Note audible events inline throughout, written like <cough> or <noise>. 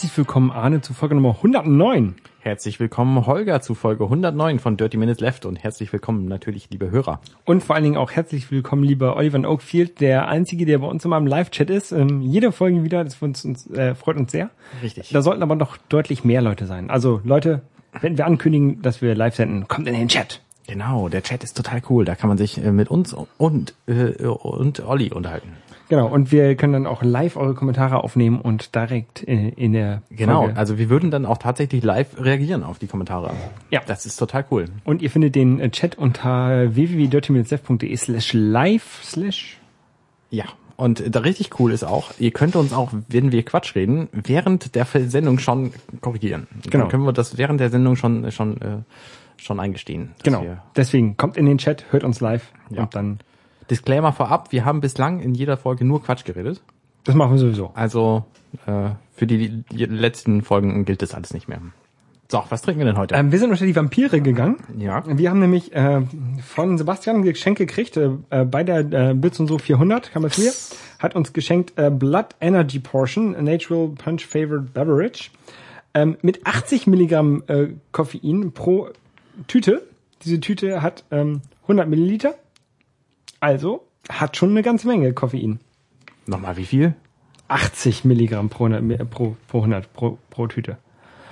30 Minutes Left. Herzlich willkommen, Arne, zu Folge Nummer 109. Herzlich willkommen, Holger, zu Folge 109 von Dirty Minutes Left und herzlich willkommen natürlich, liebe Hörer. Und vor allen Dingen auch herzlich willkommen, lieber Oliver in Oakfield, der Einzige, der bei uns immer im Live-Chat ist. Ähm, jede Folge wieder, das uns, uns, äh, freut uns sehr. Richtig. Da sollten aber noch deutlich mehr Leute sein. Also Leute, wenn wir ankündigen, dass wir live senden, kommt in den Chat. Genau, der Chat ist total cool. Da kann man sich äh, mit uns und, äh, und Olli unterhalten. Genau, und wir können dann auch live eure Kommentare aufnehmen und direkt äh, in der Genau, Folge. also wir würden dann auch tatsächlich live reagieren auf die Kommentare. Ja. Das ist total cool. Und ihr findet den äh, Chat unter www.dirtyminutesdev.de slash live slash Ja. Und da richtig cool ist auch, ihr könnt uns auch, wenn wir Quatsch reden, während der Sendung schon korrigieren. Genau. Dann können wir das während der Sendung schon schon äh, schon eingestehen. Genau. Deswegen kommt in den Chat, hört uns live Ja. und dann Disclaimer vorab, wir haben bislang in jeder Folge nur Quatsch geredet. das machen wir sowieso. Also äh, für die, die letzten Folgen gilt das alles nicht mehr. So, was trinken wir denn heute? Ähm, wir sind unter die Vampire gegangen. ja. Wir haben nämlich äh, von Sebastian ein Geschenk gekriegt äh, äh, bei der äh, Bits und so 400, kam es mir, hat uns geschenkt äh, Blood Energy Portion, a Natural Punch Favored Beverage, ähm, mit 80 Milligramm äh, Koffein pro Tüte. Diese Tüte hat ähm, 100 Milliliter, also hat schon eine ganze Menge Koffein. Nochmal wie viel? 80 Milligramm pro 100, Mi- pro, pro 100 pro, pro Tüte.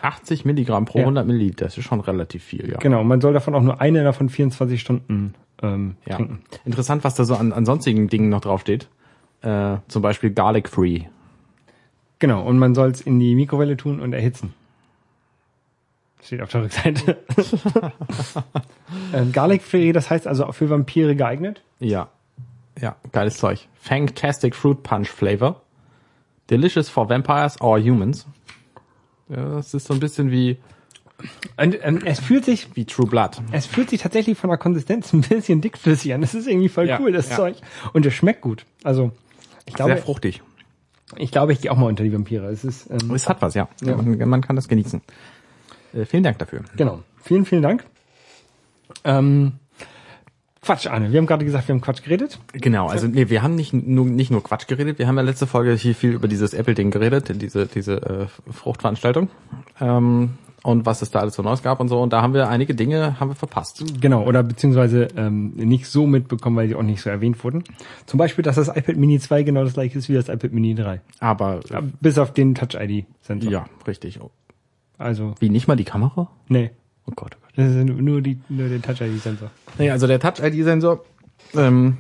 80 Milligramm pro Ja. 100 Milliliter. Das ist schon relativ viel, ja. Genau, man soll davon auch nur eine davon 24 Stunden ähm, ja. trinken. Interessant, was da so an, an sonstigen Dingen noch draufsteht. Äh, zum Beispiel Garlic Free. Genau, und man soll es in die Mikrowelle tun und erhitzen. Steht auf der Rückseite. <laughs> ähm, Garlic Free, das heißt also auch für Vampire geeignet. Ja. Ja, geiles Zeug. Fantastic Fruit Punch Flavor. Delicious for Vampires or Humans. Ja, das ist so ein bisschen wie, Und ähm, es fühlt sich, wie True Blood. es fühlt sich tatsächlich von der Konsistenz ein bisschen dickflüssig an. Das ist irgendwie voll Ja, cool, das ja. Zeug. Und es schmeckt gut. Also ich Sehr glaube, fruchtig. ich glaube, ich gehe auch mal unter die Vampire. Es ist ähm, Es hat was, ja. Ja. Man, man kann das genießen. Äh, vielen Dank dafür. genau. Vielen, vielen Dank. Ähm, Quatsch, Arne. Wir haben gerade gesagt, wir haben Quatsch geredet. Genau, also nee, wir haben nicht nur nicht nur Quatsch geredet, wir haben ja letzte Folge hier viel über dieses Apple-Ding geredet, diese diese äh, Fruchtveranstaltung ähm, und was es da alles so Neues gab und so. Und da haben wir einige Dinge haben wir verpasst. Genau, oder beziehungsweise ähm, nicht so mitbekommen, weil sie auch nicht so erwähnt wurden. Zum Beispiel, dass das iPad Mini 2 genau das gleiche ist wie das iPad Mini 3. Aber Ja, Bis auf den Touch-ID-Sensor. ja, richtig. Also, Wie nicht mal die Kamera? nee. Oh Gott, oh Gott. Das ist nur, die, nur der Touch-ID-Sensor. Nee, also der Touch-ID-Sensor, ähm,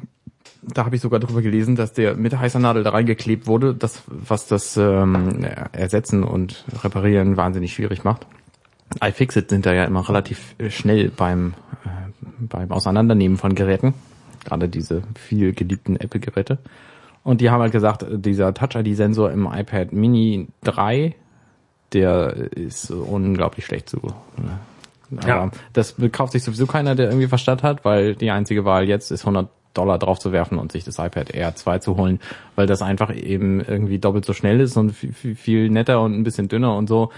da habe ich sogar drüber gelesen, dass der mit heißer Nadel da reingeklebt wurde, das, was das ähm, Ersetzen und Reparieren wahnsinnig schwierig macht. iFixit sind da ja immer relativ äh, schnell beim, äh, beim Auseinandernehmen von Geräten, gerade diese viel geliebten Apple-Geräte. Und die haben halt gesagt, dieser Touch-ID-Sensor im iPad Mini 3, der ist unglaublich schlecht zu. Ne? Aber Ja. das kauft sich sowieso keiner, der irgendwie Verstand hat, weil die einzige Wahl jetzt ist 100 Dollar drauf zu werfen und sich das iPad Air 2 zu holen, weil das einfach eben irgendwie doppelt so schnell ist und viel, viel, viel netter und ein bisschen dünner und so.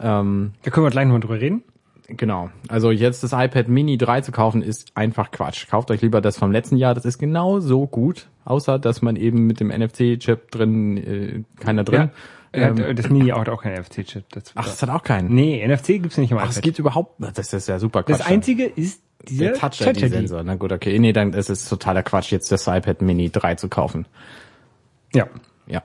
Ähm, Da können wir gleich nochmal drüber reden. genau. Also jetzt das iPad Mini 3 zu kaufen ist einfach Quatsch. Kauft euch lieber das vom letzten Jahr, das ist genau so gut, außer dass man eben mit dem NFC-Chip drin, äh, keiner drin. Ja. Ähm, Äh, das Mini hat auch keinen NFC-Chip. Ach, das hat auch keinen. Nee, NFC gibt's nicht im Ach, es iPad. gibt überhaupt, das ist ja super Quatsch. das einzige ist dieser Der Touch-ID-Sensor. Na gut, okay. Nee, dann ist es totaler Quatsch, jetzt das iPad Mini 3 zu kaufen. Ja. Ja.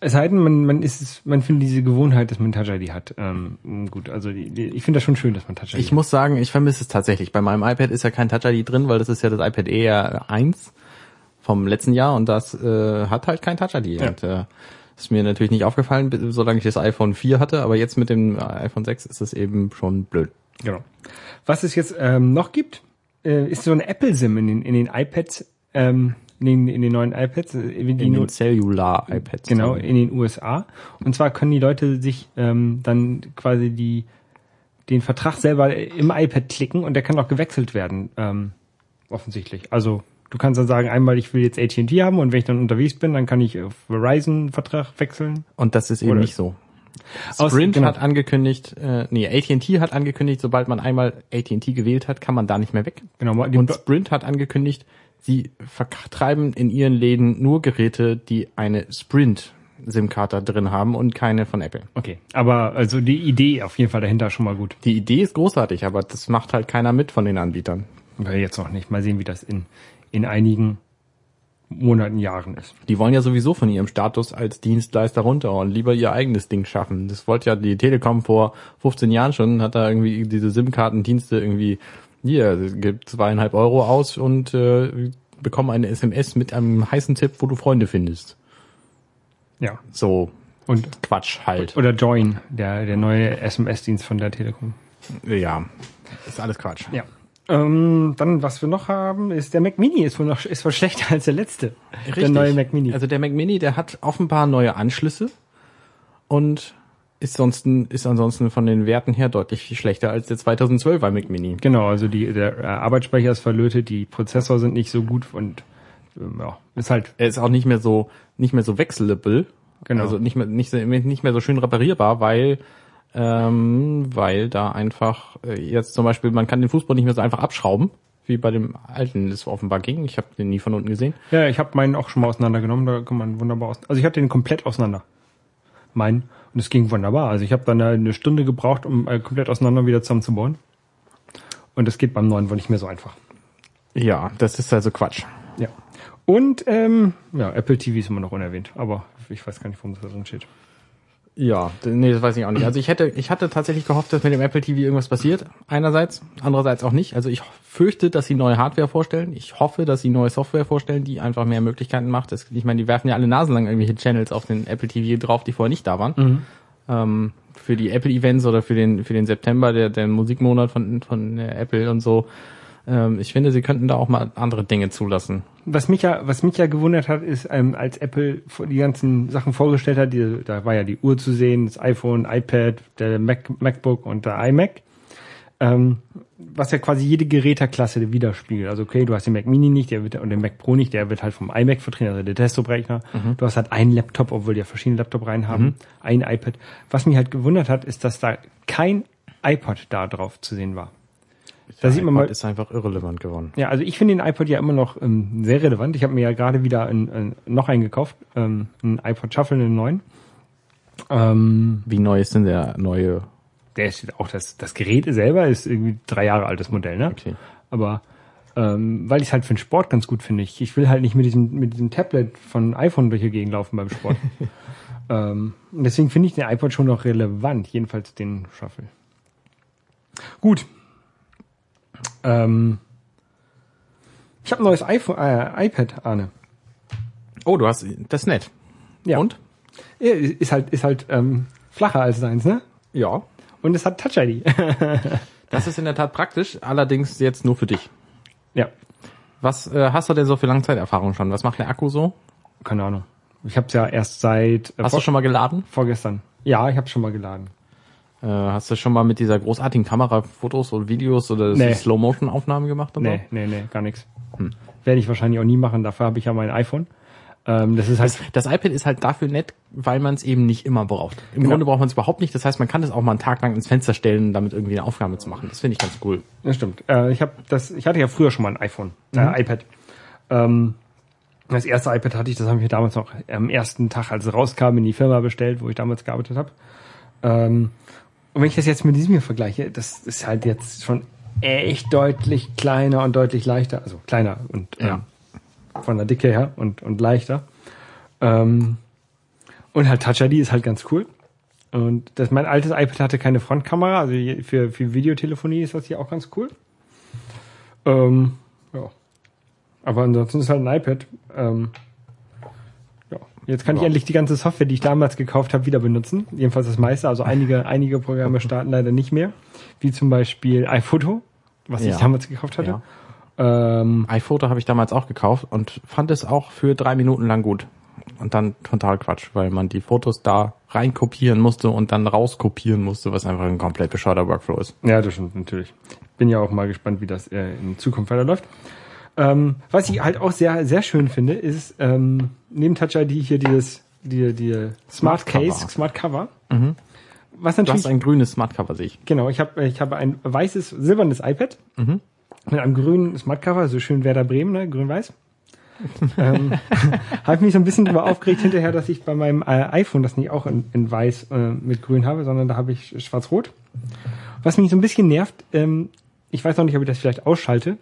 Es sei denn, man, man ist es, man findet diese Gewohnheit, dass man Touch-ID hat. Ähm, gut, also die, die, ich finde das schon schön, dass man Touch-ID Ich muss sagen, ich vermisse es tatsächlich. Bei meinem iPad ist ja kein Touch-ID drin, weil das ist ja das iPad Air 1 vom letzten Jahr und das äh, hat halt kein Touch-ID. Ja. Und äh, ist mir natürlich nicht aufgefallen, solange ich das iPhone 4 hatte, aber jetzt mit dem iPhone 6 ist es eben schon blöd. Genau. Was es jetzt ähm, noch gibt, äh, ist so eine Apple-SIM in den, in den iPads, ähm, in, den, in den neuen iPads, äh, In nur, den Cellular-iPads. genau, in den USA. Und zwar können die Leute sich ähm, dann quasi die den Vertrag selber im iPad klicken und der kann auch gewechselt werden, ähm, offensichtlich. Also du kannst dann sagen, einmal ich will jetzt AT&T haben und wenn ich dann unterwegs bin, dann kann ich auf Verizon-Vertrag wechseln. Und das ist eben Oder- nicht so. Aus- Sprint genau. hat angekündigt, äh, nee, AT&T hat angekündigt, sobald man einmal AT&T gewählt hat, kann man da nicht mehr weg. Genau, Und Sprint hat angekündigt, sie vertreiben in ihren Läden nur Geräte, die eine Sprint SIM-Karte drin haben und keine von Apple. Okay, aber also die Idee auf jeden Fall dahinter schon mal gut. Die Idee ist großartig, aber das macht halt keiner mit von den Anbietern. Weil jetzt noch nicht. Mal sehen, wie das in, in einigen Monaten, Jahren ist. Die wollen ja sowieso von ihrem Status als Dienstleister runter und lieber ihr eigenes Ding schaffen. Das wollte ja die Telekom vor 15 Jahren schon, hat da irgendwie diese SIM-Kartendienste irgendwie, hier, gibt zweieinhalb Euro aus und äh, bekomm eine SMS mit einem heißen Tipp, wo du Freunde findest. Ja. So Und Quatsch halt. oder Join, der, der neue SMS-Dienst von der Telekom. Ja, ist alles Quatsch. Ja. Ähm, dann, was wir noch haben, ist der Mac Mini ist wohl noch ist wohl schlechter als der letzte. Der neue Mac Mini. Also der Mac Mini, der hat offenbar neue Anschlüsse und ist sonst ist ansonsten von den Werten her deutlich schlechter als der 2012er Mac Mini. genau, also die, der äh, Arbeitsspeicher ist verlötet, die Prozessor sind nicht so gut und ähm, ja, ist halt Er ist auch nicht mehr so nicht mehr so wechselable, Genau. also nicht mehr nicht, nicht mehr so schön reparierbar, weil ähm, weil da einfach äh, jetzt zum Beispiel man kann den Fußball nicht mehr so einfach abschrauben wie bei dem alten das offenbar ging. Ich habe den nie von unten gesehen. Ja, ich habe meinen auch schon mal auseinandergenommen, da kann man wunderbar aus. Also ich hatte den komplett auseinander. Meinen. Und es ging wunderbar. Also ich habe dann eine Stunde gebraucht, um äh, komplett auseinander wieder zusammenzubauen. Und das geht beim neuen wohl nicht mehr so einfach. Ja, das ist also Quatsch. Ja. Und ähm, ja, Apple TV ist immer noch unerwähnt, aber ich weiß gar nicht, warum das da drin steht. Ja, nee, das weiß ich auch nicht. Also ich hätte, ich hatte tatsächlich gehofft, dass mit dem Apple TV irgendwas passiert. Einerseits, andererseits auch nicht. Also ich fürchte, dass sie neue Hardware vorstellen. Ich hoffe, dass sie neue Software vorstellen, die einfach mehr Möglichkeiten macht. Das, ich meine, die werfen ja alle Nasen lang irgendwelche Channels auf den Apple TV drauf, die vorher nicht da waren. Ähm, für die Apple Events oder für den für den September, der der Musikmonat von von Apple und so. Ähm, ich finde, sie könnten da auch mal andere Dinge zulassen. Was mich ja, was mich ja gewundert hat, ist, ähm, als Apple die ganzen Sachen vorgestellt hat, die, da war ja die Uhr zu sehen, das iPhone, iPad, der Mac, MacBook und der iMac, ähm, was ja quasi jede Geräteklasse widerspiegelt. Also okay, du hast den Mac Mini nicht, der wird und den Mac Pro nicht, der wird halt vom iMac vertreten, also der Desktop-Rechner. Du hast halt einen Laptop, obwohl die ja verschiedene Laptop rein haben, ein iPad. Was mich halt gewundert hat, ist, dass da kein iPod da drauf zu sehen war. Da sieht man iPod mal, ist einfach irrelevant geworden. ja, also ich finde den iPod ja immer noch ähm, sehr relevant. Ich habe mir ja gerade wieder ein, ein, noch einen gekauft, ähm, einen iPod Shuffle, einen neuen. Ähm, Wie neu ist denn der neue? der ist auch das, das Gerät selber ist irgendwie drei Jahre altes Modell, ne? Okay. Aber ähm, weil ich es halt für den Sport ganz gut finde. Ich, ich will halt nicht mit diesem, mit diesem Tablet von iPhone durch die Gegend laufen beim Sport. <laughs> ähm, deswegen finde ich den iPod schon noch relevant, jedenfalls den Shuffle. Gut. Ähm, ich habe ein neues iPhone, äh, iPad, Arne. Oh, du hast das ist nett. Ja. Und? Ist halt, ist halt ähm, flacher als deins, ne? Ja. Und es hat Touch ID. <laughs> Das ist in der Tat praktisch, allerdings jetzt nur für dich. ja, Was äh, hast du denn so für Langzeiterfahrung schon? Was macht der Akku so? keine Ahnung. Ich habe es ja erst seit äh, Hast du schon mal geladen? vorgestern. Ja, ich habe schon mal geladen. Äh, hast du schon mal mit dieser großartigen Kamera Fotos oder Videos oder Nee. Slow-Motion-Aufnahmen gemacht? Und Nee, nee, nee, gar nichts. Werde ich wahrscheinlich auch nie machen. Dafür habe ich ja mein iPhone. Ähm, das ist halt, So? Das iPad ist halt dafür nett, weil man es eben nicht immer braucht. Im Genau. Grunde braucht man es überhaupt nicht. Das heißt, man kann es auch mal einen Tag lang ins Fenster stellen, damit irgendwie eine Aufgabe zu machen. Das finde ich ganz cool. das stimmt. Äh, ich habe das, ich hatte ja früher schon mal ein iPhone, äh, iPad. Ähm, das erste iPad hatte ich, das habe ich mir damals noch am ersten Tag, als es rauskam, in die Firma bestellt, wo ich damals gearbeitet habe. Ähm, und wenn ich das jetzt mit diesem hier vergleiche, das ist halt jetzt schon echt deutlich kleiner und deutlich leichter, also kleiner und ähm, Ja. von der Dicke her und, und leichter. Ähm, und halt Touch ID ist halt ganz cool. Und das, mein altes iPad hatte keine Frontkamera, also für, für Videotelefonie ist das hier auch ganz cool. Ähm, ja. Aber ansonsten ist halt ein iPad. Ähm. Jetzt kann ich Ja. endlich die ganze Software, die ich damals gekauft habe, wieder benutzen. Jedenfalls das meiste. Also einige, <laughs> einige Programme starten leider nicht mehr. Wie zum Beispiel iPhoto, was ich Ja. damals gekauft hatte. Ja. Ähm, iPhoto habe ich damals auch gekauft und fand es auch für drei Minuten lang gut. Und dann total Quatsch, weil man die Fotos da reinkopieren musste und dann rauskopieren musste, was einfach ein komplett bescheuerter Workflow ist. Ja, das stimmt natürlich. Bin ja auch mal gespannt, wie das äh, in Zukunft weiterläuft. Ähm, was ich halt auch sehr, sehr schön finde, ist ähm, neben Touch ID hier dieses die, die Smart, Smart Case, Cover. Smart Cover. Was Du natürlich hast ein grünes Smartcover, sehe ich. genau, ich habe ich habe ein weißes silbernes iPad mit einem grünen Smart Cover, so schön Werder Bremen, ne, grün-weiß. <laughs> ähm, habe ich mich so ein bisschen darüber aufgeregt hinterher, dass ich bei meinem äh, iPhone das nicht auch in, in weiß äh, mit grün habe, sondern da habe ich schwarz-rot. Was mich so ein bisschen nervt, ähm, ich weiß auch nicht, ob ich das vielleicht ausschalte,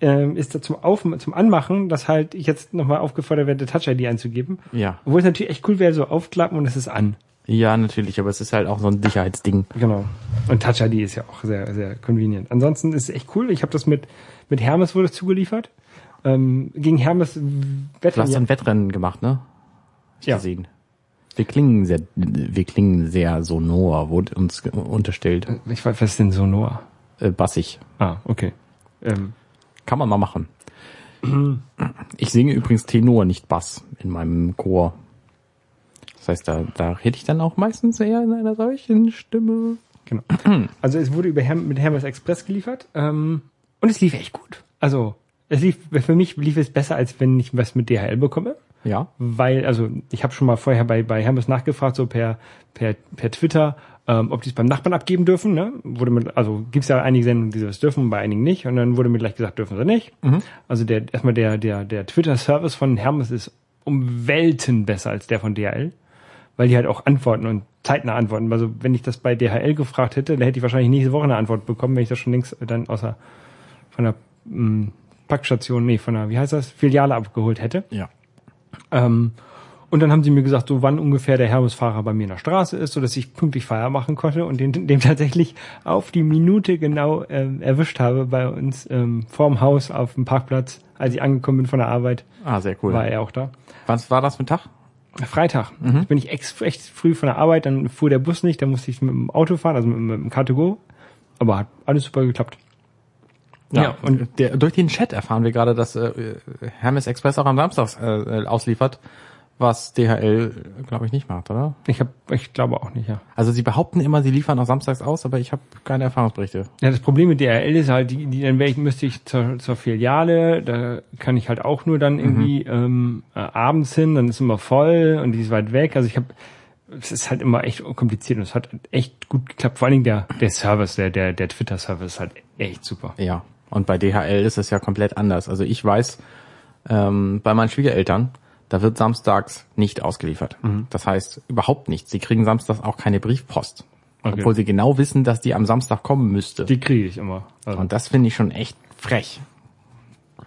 ähm, ist da zum, Auf zum Anmachen, dass halt ich jetzt nochmal aufgefordert werde, Touch-ID einzugeben. Ja. Obwohl es natürlich echt cool wäre, so aufklappen und es ist an. Ja, natürlich, aber es ist halt auch so ein Sicherheitsding. Genau. Und Touch ID ist ja auch sehr, sehr convenient. Ansonsten ist es echt cool. Ich habe das mit, mit Hermes wurde es zugeliefert. Ähm, gegen Hermes Du Wetten. hast ein Wettrennen gemacht, ne? Ich Ja. gesehen. Wir klingen sehr, wir klingen sehr sonor, wurde uns unterstellt. Ich weiß, was ist denn Sonor? Äh, bassig. Ah, okay. Ähm, Kann man mal machen. Ich singe übrigens Tenor, nicht Bass in meinem Chor. Das heißt, da, da rede ich dann auch meistens eher in einer solchen Stimme. genau. Also es wurde über Herm mit Hermes Express geliefert. Ähm, und es lief echt gut. Also es lief, für mich lief es besser, als wenn ich was mit DHL bekomme. Ja. weil, also ich habe schon mal vorher bei, bei Hermes nachgefragt, so per, per, per Twitter, ähm, ob die es beim Nachbarn abgeben dürfen. Ne? Wurde mir, also gibt's ja einige Sendungen, die das dürfen, bei einigen nicht. Und dann wurde mir gleich gesagt, dürfen sie nicht. Also der erstmal der, der, der Twitter-Service von Hermes ist um Welten besser als der von DHL, weil die halt auch antworten und zeitnah antworten. Also wenn ich das bei DHL gefragt hätte, dann hätte ich wahrscheinlich nächste Woche eine Antwort bekommen, wenn ich das schon längst dann außer von der mh, Packstation, nee, von der, wie heißt das, Filiale abgeholt hätte. Ja. Ähm, und dann haben sie mir gesagt, so wann ungefähr der Hermesfahrer bei mir in der Straße ist, so dass ich pünktlich Feier machen konnte und den, dem tatsächlich auf die Minute genau ähm, erwischt habe bei uns ähm, vorm Haus auf dem Parkplatz, als ich angekommen bin von der Arbeit, Ah, sehr cool. war er auch da. Was war das für ein Tag? Freitag. Bin ich ex echt früh von der Arbeit, dann fuhr der Bus nicht, dann musste ich mit dem Auto fahren, also mit, mit dem Car2Go. Aber hat alles super geklappt. Ja, und- und der, durch den Chat erfahren wir gerade, dass äh, Hermes Express auch am Samstag äh, ausliefert, was DHL, glaube ich, nicht macht, oder? Ich habe, ich glaube auch nicht, ja. Also sie behaupten immer, sie liefern auch samstags aus, aber ich habe keine Erfahrungsberichte. Ja, das Problem mit DRL ist halt, die, die dann ich, müsste ich zur, zur Filiale, da kann ich halt auch nur dann irgendwie ähm, äh, abends hin, dann ist immer voll und die ist weit weg. Also ich habe, es ist halt immer echt kompliziert und es hat echt gut geklappt. Vor allen Dingen der, der Service, der, der, der Twitter-Service ist halt echt super. Ja. Und bei DHL ist es ja komplett anders. Also ich weiß, ähm, bei meinen Schwiegereltern, da wird samstags nicht ausgeliefert. Das heißt überhaupt nichts. Sie kriegen samstags auch keine Briefpost. Okay. Obwohl sie genau wissen, dass die am Samstag kommen müsste. Die kriege ich immer. Also, Und das finde ich schon echt frech.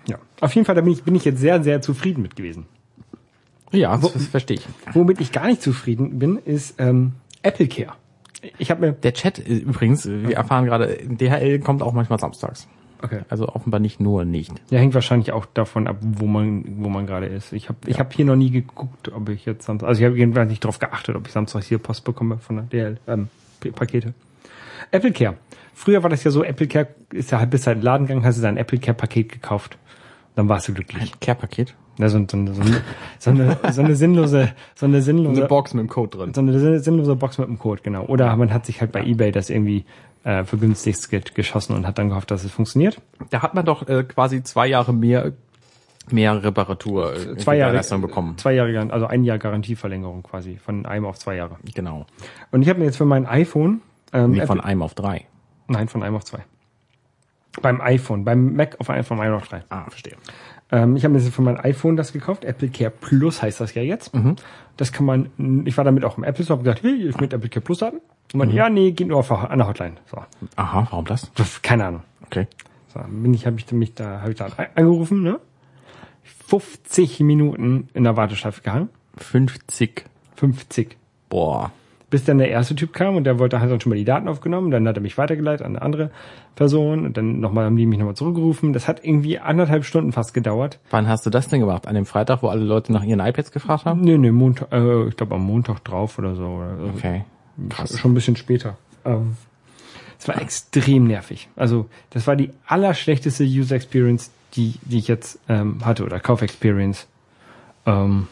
ja. Auf jeden Fall, da bin ich, bin ich jetzt sehr, sehr zufrieden mit gewesen. Ja, das, verstehe ich. Womit ich gar nicht zufrieden bin, ist ähm, Apple Care. Ich habe mir, Der Chat äh, übrigens, wir erfahren gerade, DHL kommt auch manchmal samstags. Okay. Also offenbar nicht nur nicht. Ja, hängt wahrscheinlich auch davon ab, wo man, wo man gerade ist. Ich habe ich hab hier noch nie geguckt, ob ich jetzt Samstag, also ich habe jedenfalls nicht darauf geachtet, ob ich Samstag hier Post bekomme von der DL, ähm, Pakete. Apple Care. Früher war das ja so, Apple Care ist ja halt bis halt in den Laden gegangen, hast du dein Apple Care Paket gekauft. Dann warst du glücklich. Care-Paket? Ja, so, so, so, eine- so, eine, so eine sinnlose, so eine sinnlose, Box mit dem Code drin. so eine sinnlose Box mit dem Code, genau. Oder man hat sich halt bei Ebay das irgendwie äh, für günstigst ge- geschossen und hat dann gehofft, dass es funktioniert. Da hat man doch äh, quasi zwei Jahre mehr mehr Reparatur äh, Zwei Jahre Leistung bekommen. Zwei Jahre, also ein Jahr Garantieverlängerung quasi von einem auf zwei Jahre. Genau. Und ich habe mir jetzt für mein iPhone, ähm, Nee, Apple- von einem auf drei. nein, von einem auf zwei. Beim iPhone, beim Mac auf ein, von einem auf drei. Ah, verstehe. Ähm, ich habe mir jetzt für mein iPhone das gekauft. Apple Care Plus heißt das ja jetzt. Mhm. Das kann man, ich war damit auch im Apple Store, hab gesagt, hey, ich möchte Apple Care Plus haben. Und man, ja, nee, geht nur auf an der Hotline. So, Aha, warum das? Keine Ahnung. Okay. So, bin ich, habe ich mich da, habe ich da angerufen, ne? 50 Minuten in der Warteschleife gehangen. 50. 50. Boah. bis dann der erste Typ kam und der wollte hat dann schon mal die Daten aufgenommen, dann hat er mich weitergeleitet an eine andere Person und dann nochmal haben die mich nochmal zurückgerufen. Das hat irgendwie anderthalb Stunden fast gedauert. Wann hast du das denn gemacht? An dem Freitag, wo alle Leute nach ihren iPads gefragt haben? Nee, nee, Montag, äh, ich glaube am Montag drauf oder so. Oder so. Okay. Krass. Schon ein bisschen später. Ähm, es war extrem nervig. Also das war die allerschlechteste User Experience, die, die ich jetzt ähm, hatte oder Kauf Experience. Ähm,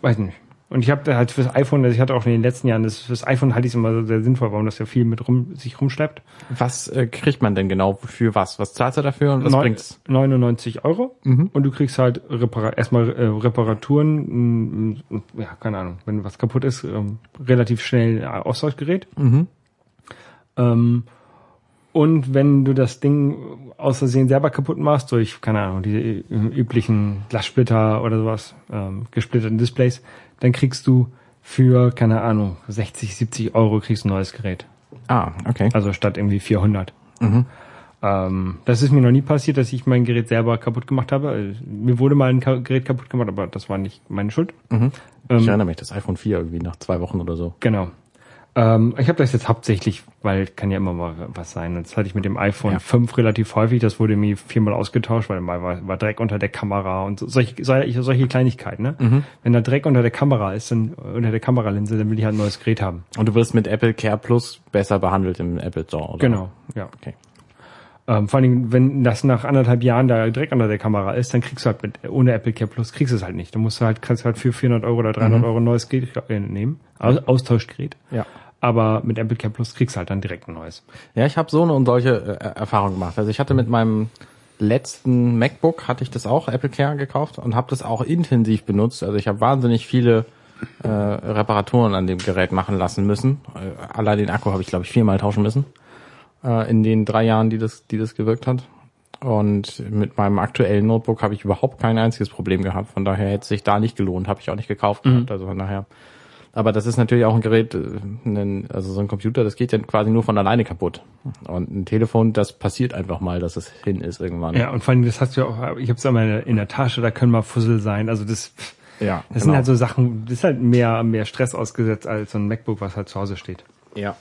weiß nicht. Und ich habe da halt fürs iPhone, also ich hatte auch in den letzten Jahren, das fürs iPhone halte ich es immer sehr sinnvoll, warum das ja viel mit rum sich rumschleppt. Was äh, kriegt man denn genau für was? Was zahlst du dafür und was Neun- bringt's? 99 Euro Mhm. und du kriegst halt Repara erstmal äh, Reparaturen, mh, ja, keine Ahnung, wenn was kaputt ist, ähm, relativ schnell ein Austauschgerät. Mhm. Ähm, Und wenn du das Ding aus Versehen selber kaputt machst, durch, keine Ahnung, diese üblichen Glassplitter oder sowas, ähm, gesplitterten Displays, dann kriegst du für, keine Ahnung, 60, 70 Euro kriegst du ein neues Gerät. Ah, okay. Also statt irgendwie 400. Mhm. Ähm, das ist mir noch nie passiert, dass ich mein Gerät selber kaputt gemacht habe. Mir wurde mal ein Gerät kaputt gemacht, aber das war nicht meine Schuld. Mhm. Ähm, ich erinnere mich, das iPhone 4 irgendwie nach zwei Wochen oder so. Genau. Ähm, ich habe das jetzt hauptsächlich, weil kann ja immer mal was sein. Und das hatte ich mit dem iPhone Ja. 5 relativ häufig. Das wurde mir viermal ausgetauscht, weil mal war, war Dreck unter der Kamera und so, solche, solche, Kleinigkeiten. Ne? Mhm. Wenn da Dreck unter der Kamera ist, dann unter der Kameralinse, dann will ich halt ein neues Gerät haben. Und du wirst mit Apple Care Plus besser behandelt im Apple Store, oder? Genau, ja. Okay. Ähm, vor allen Dingen, wenn das nach anderthalb Jahren da Dreck unter der Kamera ist, dann kriegst du halt mit, ohne Apple Care Plus kriegst du es halt nicht. Du musst halt, kannst halt für 400 Euro oder 300 Euro ein neues Gerät äh, nehmen, Aus, Austauschgerät. Ja. Aber mit Apple Care Plus kriegst du halt dann direkt ein neues. Ja, ich habe so eine und solche äh, Erfahrungen gemacht. Also ich hatte mit meinem letzten MacBook hatte ich das auch Apple Care gekauft und habe das auch intensiv benutzt. Also ich habe wahnsinnig viele äh, Reparaturen an dem Gerät machen lassen müssen. Äh, allein den Akku habe ich glaube ich viermal tauschen müssen äh, in den drei Jahren, die das, die das gewirkt hat. Und mit meinem aktuellen Notebook habe ich überhaupt kein einziges Problem gehabt. Von daher hätte es sich da nicht gelohnt, habe ich auch nicht gekauft. gehabt. Also von daher. Aber das ist natürlich auch ein Gerät, äh, ein, also so ein Computer, das geht ja quasi nur von alleine kaputt. Und ein Telefon, das passiert einfach mal, dass es hin ist irgendwann. Ja, und vor allem, das hast du ja auch, ich habe es immer in der, Tasche, da können mal Fussel sein. Also das, ja das sind halt so Sachen, das ist halt mehr, mehr Stress ausgesetzt als so ein MacBook, was halt zu Hause steht. Ja.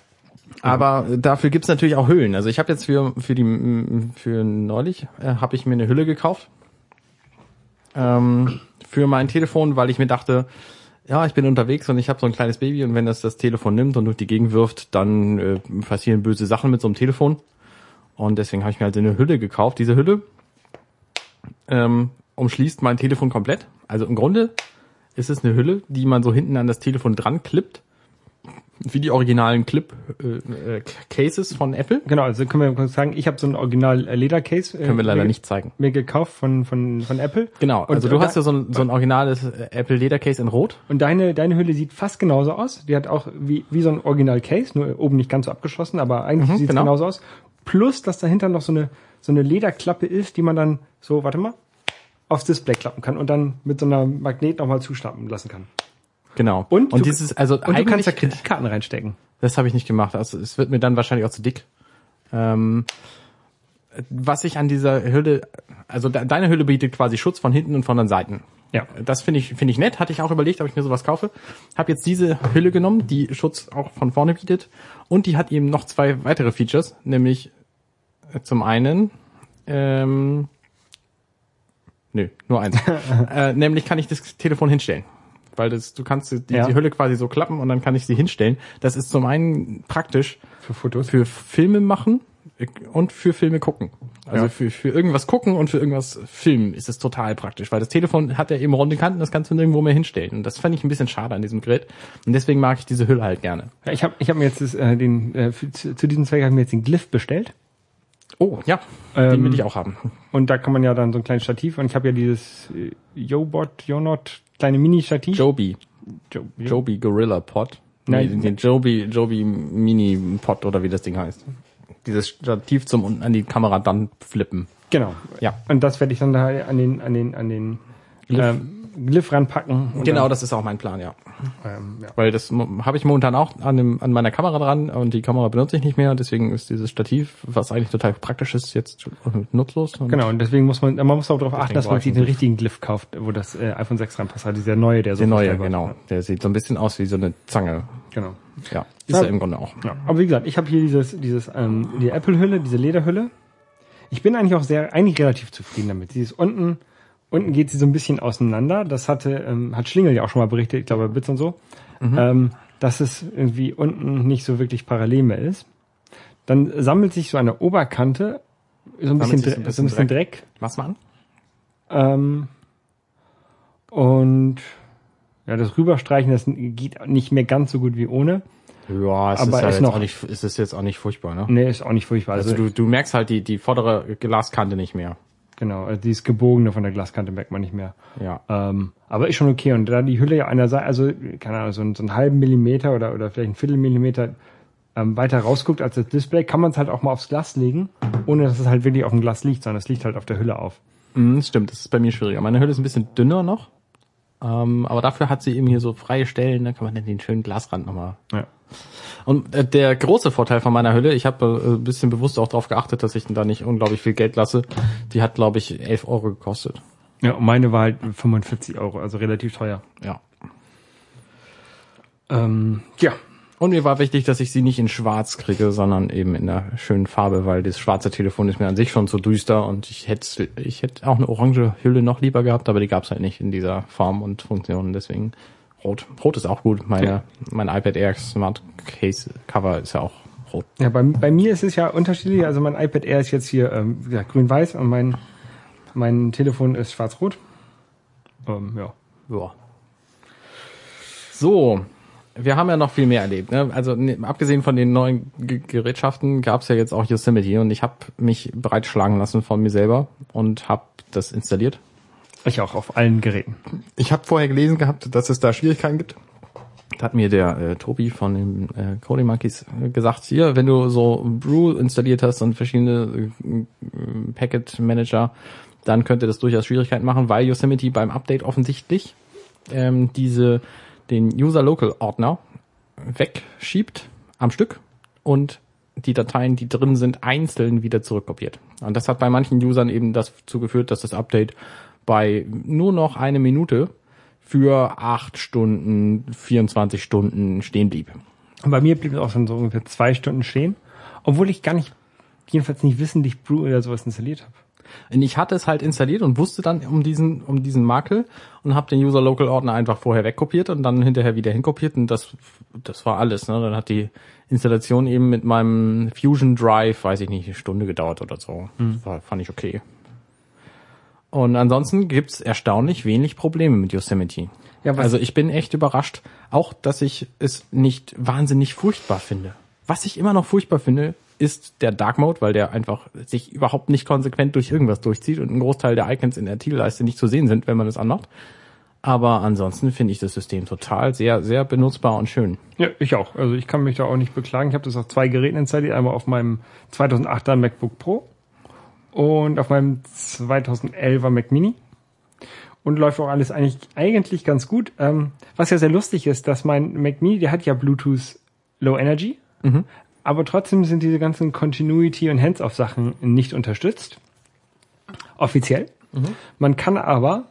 Aber dafür gibt's natürlich auch Hüllen. Also ich habe jetzt für für die für neulich äh, habe ich mir eine Hülle gekauft ähm, für mein Telefon, weil ich mir dachte, ja, ich bin unterwegs und ich habe so ein kleines Baby und wenn das das Telefon nimmt und durch die Gegend wirft, dann äh, passieren böse Sachen mit so einem Telefon. Und deswegen habe ich mir halt eine Hülle gekauft. Diese Hülle ähm, umschließt mein Telefon komplett. Also im Grunde ist es eine Hülle, die man so hinten an das Telefon dran klippt. Wie die originalen Clip-Cases von Apple. Genau, also können wir kurz sagen, ich habe so ein Original Ledercase. äh, Können wir leider mir, nicht zeigen. Mir gekauft von, von, von Apple. Genau, Und also du hast ja so ein, so ein originales äh, Apple Ledercase in Rot. Und deine, deine Hülle sieht fast genauso aus. Die hat auch wie, wie so ein Original Case, nur oben nicht ganz so abgeschlossen, aber eigentlich Mhm, sieht es genau. genauso aus. Plus, dass dahinter noch so eine, so eine Lederklappe ist, die man dann so, warte mal, aufs Display klappen kann und dann mit so einer Magnet nochmal zuschnappen lassen kann. Genau. Und und du- dieses, also Und du kannst da Kreditkarten reinstecken. das habe ich nicht gemacht. Also es wird mir dann wahrscheinlich auch zu dick. Ähm, was ich an dieser Hülle, also de deine Hülle bietet quasi Schutz von hinten und von den Seiten. Ja. Das finde ich finde ich nett. Hatte ich auch überlegt, ob ich mir sowas kaufe. Habe jetzt diese Hülle genommen, die Schutz auch von vorne bietet und die hat eben noch zwei weitere Features, nämlich äh, zum einen ähm, nö, nur eins. <laughs> äh, nämlich kann ich das Telefon hinstellen. Weil das, du kannst die, Ja. die Hülle quasi so klappen und dann kann ich sie hinstellen. Das ist zum einen praktisch Für Fotos. für Filme machen und für Filme gucken. Also Ja. für, für irgendwas gucken und für irgendwas filmen ist es total praktisch, weil das Telefon hat ja eben runde Kanten, das kannst du nirgendwo mehr hinstellen. Und das fand ich ein bisschen schade an diesem Gerät. Und deswegen mag ich diese Hülle halt gerne. Ja, ich habe ich hab mir jetzt das, äh, den, äh, zu, zu diesem Zweck habe ich mir jetzt den Glyph bestellt. Oh, ja, Ähm, den will ich auch haben. Und da kann man ja dann so ein kleines Stativ und ich habe ja dieses äh, Yobot, Yonot, kleine Mini-Stativ. Joby, Jo, Jo- Joby Gorilla Pod. Nein. Nee, den Joby, Joby Mini Pod oder wie das Ding heißt. Dieses Stativ zum unten an die Kamera dann flippen. Genau. Ja. Und das werde ich dann da an den, an den, an den Glyph. ähm, Glyph ranpacken. Genau, das ist auch mein Plan, ja. ähm, ja. Weil das habe ich momentan auch an, dem, an meiner Kamera dran und die Kamera benutze ich nicht mehr. Deswegen ist dieses Stativ, was eigentlich total praktisch ist, jetzt nutzlos. Und Genau, und deswegen muss man, man muss auch darauf achten, dass man sich den richtigen Glyph kauft, wo das äh, iPhone 6 reinpasst. Also dieser neue, der so Der neue, ist. genau. Der sieht so ein bisschen aus wie so eine Zange. Genau. Ja, ist Ja. er im Grunde auch. Ja, aber wie gesagt, ich habe hier dieses, dieses, ähm, die Apple-Hülle, diese Lederhülle. Ich bin eigentlich auch sehr, eigentlich relativ zufrieden damit. Dieses unten, unten geht sie so ein bisschen auseinander. Das hatte, ähm, hat Schlingel ja auch schon mal berichtet, ich glaube bei Bits und so, ähm, dass es irgendwie unten nicht so wirklich parallel mehr ist. Dann sammelt sich so eine Oberkante, so ein bisschen, so Dre- so ein bisschen Dreck. Mach's mal an. Ähm, und ja, das Rüberstreichen, das geht nicht mehr ganz so gut wie ohne. Ja, es Aber ist, ja ist jetzt noch- auch nicht, es ist jetzt auch nicht furchtbar, ne? Nee, ist auch nicht furchtbar. Also du, du merkst halt die, die vordere Glaskante nicht mehr. Genau, also dieses gebogene von der Glaskante merkt man nicht mehr. Ja. Ähm, aber ist schon okay. Und da die Hülle ja einer Seite, also, keine Ahnung, so, ein- so einen halben Millimeter oder, oder vielleicht ein Viertelmillimeter ähm, weiter rausguckt als das Display, kann man es halt auch mal aufs Glas legen, ohne dass es halt wirklich auf dem Glas liegt, sondern es liegt halt auf der Hülle auf. Mhm, stimmt, das ist bei mir schwieriger. Meine Hülle ist ein bisschen dünner noch. Ähm, aber dafür hat sie eben hier so freie Stellen, da kann man dann den schönen Glasrand nochmal. Ja. Und äh, der große Vorteil von meiner Hülle, ich habe äh, ein bisschen bewusst auch darauf geachtet, dass ich da nicht unglaublich viel Geld lasse. Die hat, glaube ich, 11 Euro gekostet. Ja, und meine war halt 45 Euro, also relativ teuer. Ja. Ähm, ja, Und mir war wichtig, dass ich sie nicht in schwarz kriege, sondern eben in einer schönen Farbe, weil das schwarze Telefon ist mir an sich schon zu düster und ich hätte ich hätte auch eine orange Hülle noch lieber gehabt, aber die gab's halt nicht in dieser Form und Funktion, deswegen rot. Rot ist auch gut. Meine, Ja. mein iPad Air Smart Case Cover ist ja auch rot. Ja, bei, bei mir ist es ja unterschiedlich. Also mein iPad Air ist jetzt hier ähm, gesagt, grün-weiß und mein, mein Telefon ist schwarz-rot. Ähm, ja. Ja. So, wir haben ja noch viel mehr erlebt. Ne? Also ne, abgesehen von den neuen G Gerätschaften gab's ja jetzt auch Yosemite und ich habe mich breitschlagen lassen von mir selber und habe das installiert. Ich auch auf allen Geräten. Ich habe vorher gelesen gehabt, dass es da Schwierigkeiten gibt. Da hat mir der äh, Tobi von den äh, Coding Monkeys äh, gesagt, hier, wenn du so Brew installiert hast und verschiedene äh, Packet Manager, dann könnte das durchaus Schwierigkeiten machen, weil Yosemite beim Update offensichtlich ähm, diese den User Local Ordner wegschiebt am Stück und die Dateien, die drin sind, einzeln wieder zurückkopiert. Und das hat bei manchen Usern eben dazu geführt, dass das Update bei nur noch eine Minute für acht Stunden, 24 Stunden stehen blieb. Und bei mir blieb es auch schon so ungefähr zwei Stunden stehen, obwohl ich gar nicht, jedenfalls nicht wissentlich Brew oder sowas installiert habe. Und ich hatte es halt installiert und wusste dann um diesen um diesen Makel und habe den User Local Ordner einfach vorher wegkopiert und dann hinterher wieder hinkopiert und das das war alles. Ne? Dann hat die Installation eben mit meinem Fusion Drive, weiß ich nicht, eine Stunde gedauert oder so. Das war, fand ich okay. Und ansonsten gibt's erstaunlich wenig Probleme mit Yosemite. Ja, also ich bin echt überrascht, auch dass ich es nicht wahnsinnig furchtbar finde. Was ich immer noch furchtbar finde, ist der Dark Mode, weil der einfach sich überhaupt nicht konsequent durch irgendwas durchzieht und ein Großteil der Icons in der Zielleiste nicht zu sehen sind, wenn man es anmacht. Aber ansonsten finde ich das System total sehr, sehr benutzbar und schön. Ja, ich auch. Also ich kann mich da auch nicht beklagen. Ich habe das auf zwei Geräten installiert. Einmal auf meinem 2008er MacBook Pro und auf meinem 2011er Mac Mini. Und läuft auch alles eigentlich, eigentlich ganz gut. Ähm, was ja sehr lustig ist, dass mein Mac Mini, der hat ja Bluetooth Low Energy. Aber trotzdem sind diese ganzen Continuity und Hands-off-Sachen nicht unterstützt. Offiziell. Man kann aber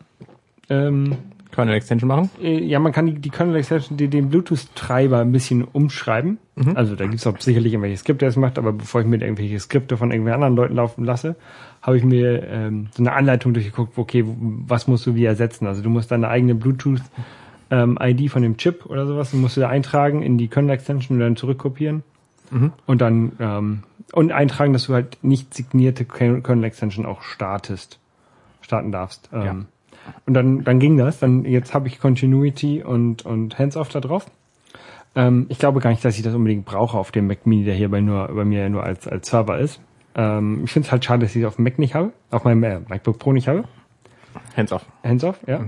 ähm, Kernel Extension machen? äh, ja, man kann die, die Kernel Extension, die, den Bluetooth-Treiber ein bisschen umschreiben. Also da gibt's auch sicherlich irgendwelche Skripte, die das macht, aber bevor ich mir irgendwelche Skripte von irgendwelchen anderen Leuten laufen lasse, habe ich mir ähm, so eine Anleitung durchgeguckt, okay, was musst du wie ersetzen? Also du musst deine eigene Bluetooth-ID von dem Chip oder sowas, die musst du da eintragen in die Kernel Extension und dann zurückkopieren. Und dann ähm, und eintragen, dass du halt nicht signierte Kernel Extension auch startest, starten darfst. Ähm, Ja. und dann, dann ging das. Dann jetzt habe ich Continuity und und Hands-off da drauf. Ähm, ich glaube gar nicht, dass ich das unbedingt brauche auf dem Mac Mini, der hier bei nur bei mir nur als als Server ist. Ähm, ich finde es halt schade, dass ich es auf dem Mac nicht habe, auf meinem äh, MacBook Pro nicht habe. Hands off. Hands-off, ja.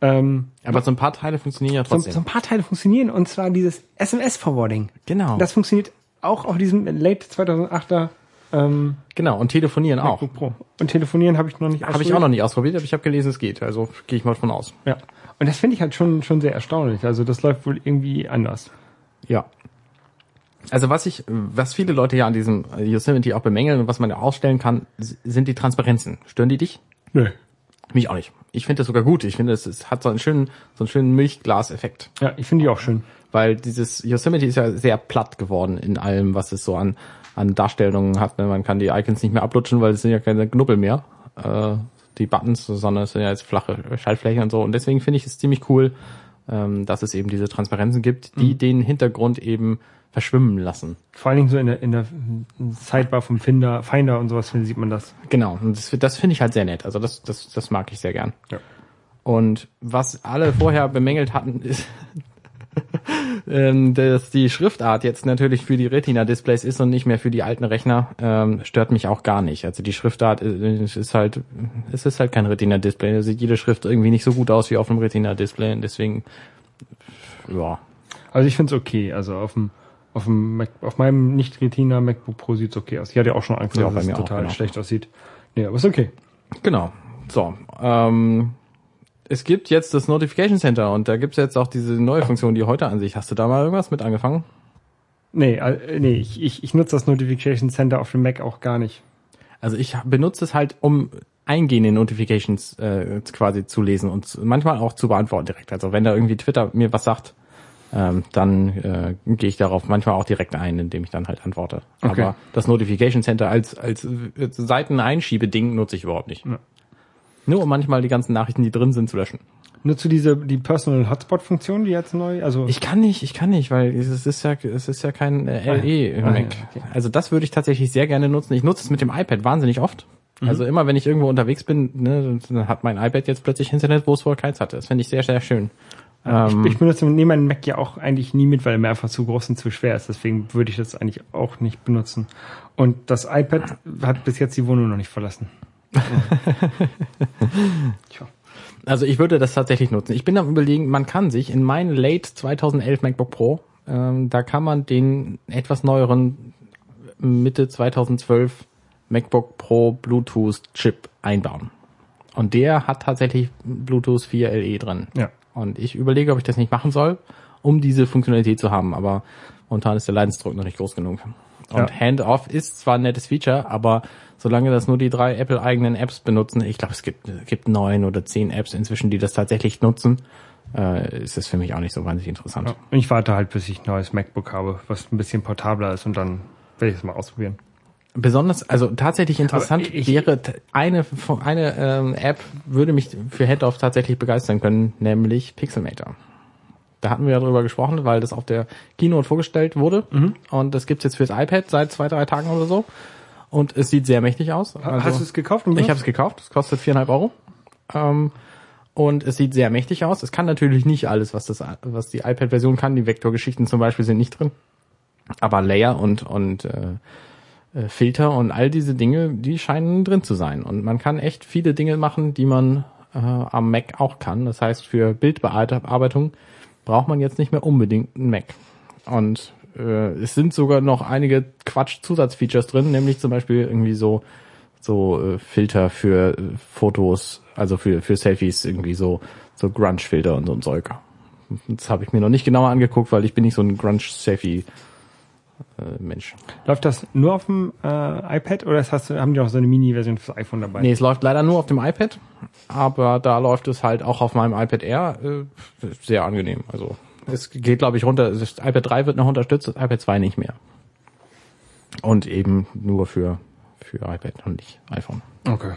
Ähm, Aber so ein paar Teile funktionieren ja so, trotzdem. so ein paar Teile funktionieren und zwar dieses SMS-Forwarding. genau. Das funktioniert auch auf diesem Late 2008er ähm, genau. Und telefonieren auch. Pro. Und telefonieren habe ich noch nicht Habe ich auch noch nicht ausprobiert, aber ich habe gelesen, es geht. Also gehe ich mal von aus. Ja. Und das finde ich halt schon, schon sehr erstaunlich. Also das läuft wohl irgendwie anders. Ja. Also was ich, was viele Leute ja an diesem Yosemite auch bemängeln und was man ja ausstellen kann, sind die Transparenzen. Stören die dich? Nö. Mich auch nicht. Ich finde das sogar gut. Ich finde, es, es hat so einen schönen, so einen schönen Milchglas-Effekt. Ja, ich finde die auch schön. Weil dieses Yosemite ist ja sehr platt geworden in allem, was es so an, an Darstellungen hat. Ne? Man kann die Icons nicht mehr ablutschen, weil es sind ja keine Knubbel mehr, äh, die Buttons, sondern es sind ja jetzt flache Schaltflächen und so. Und deswegen finde ich es ziemlich cool, ähm, dass es eben diese Transparenzen gibt, die den Hintergrund eben verschwimmen lassen. Vor allen Dingen so in der, in der Sidebar vom Finder, Finder und sowas sieht man das. Genau, und das, das finde ich halt sehr nett. Also das, das, das mag ich sehr gern. Ja. Und was alle vorher bemängelt hatten, <laughs> ist, <laughs> ähm, dass die Schriftart jetzt natürlich für die Retina-Displays ist und nicht mehr für die alten Rechner, ähm, stört mich auch gar nicht. Also die Schriftart äh, ist halt, es ist halt kein Retina-Display. Da sieht jede Schrift irgendwie nicht so gut aus wie auf einem Retina-Display. Und deswegen, ja, Also ich finde es okay. Also auf dem Auf, dem Mac, auf meinem nicht Retina MacBook Pro sieht's okay aus. Ich hatte ja auch schon Angst, Ja, dass es mir auch, total genau. schlecht aussieht. Nee, aber ist okay. Genau. So. Ähm, es gibt jetzt das Notification Center und da gibt's jetzt auch diese neue Funktion, die heute an sich. Hast du da mal irgendwas mit angefangen? Nee, äh, nee, ich, ich, ich nutze das Notification Center auf dem Mac auch gar nicht. Also ich benutze es halt, um eingehende Notifications äh, quasi zu lesen und manchmal auch zu beantworten direkt. Also wenn da irgendwie Twitter mir was sagt, ähm, dann äh, gehe ich darauf manchmal auch direkt ein, indem ich dann halt antworte. Okay. Aber das Notification Center als als äh, Seiteneinschiebeding nutze ich überhaupt nicht. Ja. Nur um manchmal die ganzen Nachrichten, die drin sind, zu löschen. Nutzt du diese, die Personal Hotspot Funktion, die jetzt neu, also, Ich kann nicht, ich kann nicht, weil es ist ja, es ist ja kein äh, LE im Ah, ja, Mac. okay. Also das würde ich tatsächlich sehr gerne nutzen. Ich nutze es mit dem iPad wahnsinnig oft. Mhm. Also immer, wenn ich irgendwo unterwegs bin, ne, dann hat mein iPad jetzt plötzlich Internet, wo es vorher keins hatte. Das finde ich sehr, sehr schön. Ähm, ich, ich benutze, nehme meinen Mac ja auch eigentlich nie mit, weil er mir einfach zu groß und zu schwer ist. Deswegen würde ich das eigentlich auch nicht benutzen. Und das iPad hat bis jetzt die Wohnung noch nicht verlassen. <laughs> Tja. Also ich würde das tatsächlich nutzen. Ich bin am überlegen, man kann sich in meinen Late 2011 MacBook Pro, ähm, da kann man den etwas neueren Mitte 2012 MacBook Pro Bluetooth Chip einbauen. Und der hat tatsächlich Bluetooth 4 LE drin. Ja. Und ich überlege, ob ich das nicht machen soll, um diese Funktionalität zu haben. Aber momentan ist der Leidensdruck noch nicht groß genug. Und Ja. Handoff ist zwar ein nettes Feature, aber solange das nur die drei Apple-eigenen Apps benutzen, ich glaube, es gibt, es gibt neun oder zehn Apps inzwischen, die das tatsächlich nutzen, äh, ist das für mich auch nicht so wahnsinnig interessant. Ja. Und ich warte halt, bis ich ein neues MacBook habe, was ein bisschen portabler ist und dann werde ich es mal ausprobieren. Besonders, also tatsächlich interessant ich- wäre eine eine ähm, App würde mich für Handoff tatsächlich begeistern können, nämlich Pixelmator. Da hatten wir ja drüber gesprochen, weil das auf der Keynote vorgestellt wurde und das gibt's jetzt fürs iPad seit zwei drei Tagen oder so und es sieht sehr mächtig aus. Also- Hast du es gekauft? Ich habe es gekauft. Es kostet viereinhalb Euro. Ähm, und es sieht sehr mächtig aus. Es kann natürlich nicht alles, was das, was die iPad-Version kann. Die Vektorgeschichten zum Beispiel sind nicht drin. Aber Layer und und äh, äh, Filter und all diese Dinge, die scheinen drin zu sein. Und man kann echt viele Dinge machen, die man äh, am Mac auch kann. Das heißt, für Bildbearbeitung braucht man jetzt nicht mehr unbedingt einen Mac. Und äh, es sind sogar noch einige Quatsch-Zusatzfeatures drin, nämlich zum Beispiel irgendwie so so äh, Filter für äh, Fotos, also für für Selfies irgendwie so so Grunge-Filter und so ein Zeug. Das habe ich mir noch nicht genauer angeguckt, weil ich bin nicht so ein Grunge-Selfie äh, Mensch. Läuft das nur auf dem äh, iPad oder hast du, haben die auch so eine Mini-Version fürs iPhone dabei? Nee, es läuft leider nur auf dem iPad, aber da läuft es halt auch auf meinem iPad Air äh, sehr angenehm. Also es geht, glaube ich, runter. Das iPad 3 wird noch unterstützt, das iPad 2 nicht mehr. Und eben nur für für iPad und nicht iPhone. Okay.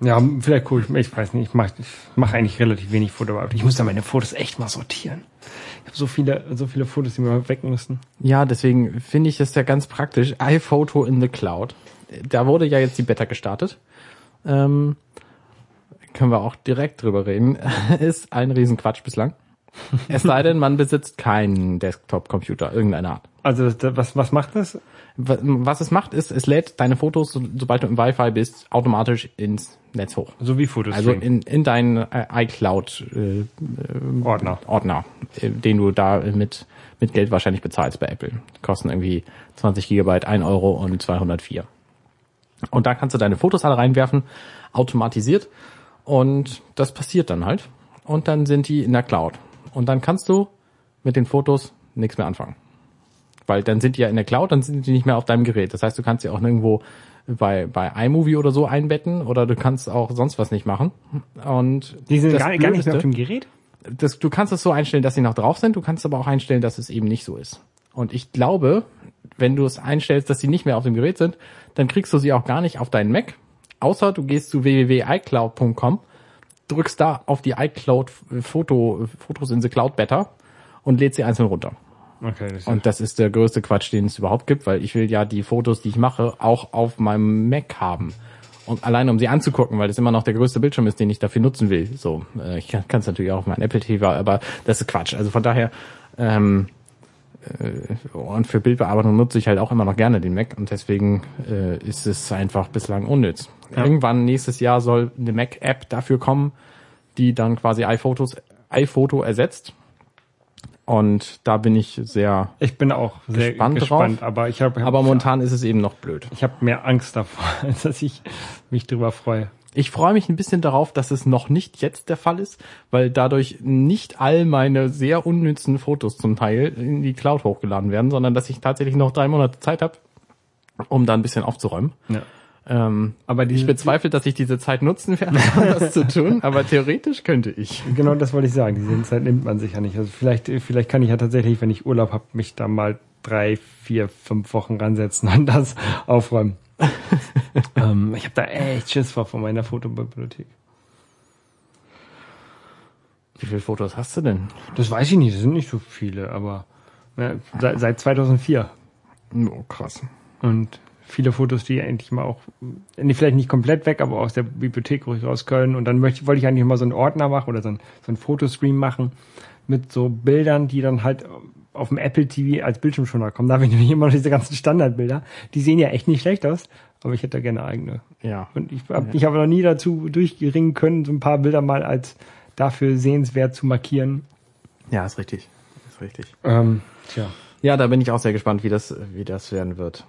Ja, vielleicht cool. Ich, ich weiß nicht, ich mache ich mach eigentlich relativ wenig Fotobearbeitung. Ich muss da meine Fotos echt mal sortieren. Ich habe so viele, so viele Fotos, die mir weg müssen. Ja, deswegen finde ich es ja ganz praktisch. iPhoto in the Cloud. Da wurde ja jetzt die Beta gestartet. Ähm, können wir auch direkt drüber reden. <laughs> Ist ein Riesenquatsch bislang. <laughs> Es sei denn, man besitzt keinen Desktop-Computer irgendeiner Art. Also was, was macht das? Wa- Was es macht, ist, es lädt deine Fotos, so- sobald du im Wi-Fi bist, automatisch ins Netz hoch. So wie Fotos. Also in, in deinen äh, iCloud äh, Ordner. Ordner, äh, den du da mit, mit Geld wahrscheinlich bezahlst bei Apple. Kosten irgendwie 20 Gigabyte, 1 Euro und 204. Und da kannst du deine Fotos alle reinwerfen, automatisiert. Und das passiert dann halt. Und dann sind die in der Cloud. Und dann kannst du mit den Fotos nichts mehr anfangen. Weil dann sind die ja in der Cloud, dann sind die nicht mehr auf deinem Gerät. Das heißt, du kannst sie auch nirgendwo bei, bei iMovie oder so einbetten oder du kannst auch sonst was nicht machen. Und Die sind gar, gar nicht mehr auf dem Gerät? das, du kannst es so einstellen, dass sie noch drauf sind, du kannst aber auch einstellen, dass es eben nicht so ist. Und ich glaube, wenn du es einstellst, dass sie nicht mehr auf dem Gerät sind, dann kriegst du sie auch gar nicht auf deinen Mac, außer du gehst zu www.icloud.com, drückst da auf die iCloud Foto, Fotos in the Cloud Beta und lädst sie einzeln runter. Okay, das Und das ist der größte Quatsch, den es überhaupt gibt, weil ich will ja die Fotos, die ich mache, auch auf meinem Mac haben. Und alleine um sie anzugucken, weil das immer noch der größte Bildschirm ist, den ich dafür nutzen will. So, äh, ich kann es natürlich auch auf meinem Apple TV, aber das ist Quatsch. Also von daher, ähm, äh, und für Bildbearbeitung nutze ich halt auch immer noch gerne den Mac und deswegen äh, ist es einfach bislang unnütz. Ja. Irgendwann nächstes Jahr soll eine Mac-App dafür kommen, die dann quasi iPhotos, iPhoto ersetzt Und da bin ich sehr, Ich bin auch sehr Gespannt gespannt, drauf. aber ich habe aber momentan ist es eben noch blöd. ich habe mehr Angst davor, <laughs> als dass ich mich drüber freue. Ich freue mich ein bisschen darauf, dass es noch nicht jetzt der Fall ist, weil dadurch nicht all meine sehr unnützen Fotos zum Teil in die Cloud hochgeladen werden, sondern dass ich tatsächlich noch drei Monate Zeit habe, um da ein bisschen aufzuräumen. Ja. Ähm, Aber ich bezweifle, dass ich diese Zeit nutzen werde, <laughs> um das zu tun, aber theoretisch könnte ich. genau das wollte ich sagen. Diese Zeit nimmt man sich ja nicht. Also vielleicht, vielleicht kann ich ja tatsächlich, wenn ich Urlaub habe, mich da mal drei, vier, fünf Wochen ransetzen und das aufräumen. <laughs> ähm, ich habe da echt Schiss vor von meiner Fotobibliothek. Wie viele Fotos hast du denn? Das weiß ich nicht. Das sind nicht so viele, aber ne, seit, seit 2004 Oh, krass. und viele Fotos, die eigentlich mal auch, nee, vielleicht nicht komplett weg, aber aus der Bibliothek ruhig raus können. Und dann möchte, wollte ich eigentlich mal so einen Ordner machen oder so einen, so einen Fotostream machen mit so Bildern, die dann halt auf dem Apple TV als Bildschirmschoner kommen. Da habe ich nämlich immer noch diese ganzen Standardbilder. Die sehen ja echt nicht schlecht aus, aber ich hätte da gerne eigene. Ja. Und ich habe ich hab noch nie dazu durchgeringen können, so ein paar Bilder mal als dafür sehenswert zu markieren. Ja, ist richtig. Ist richtig. Ähm, tja. Ja, da bin ich auch sehr gespannt, wie das, wie das werden wird.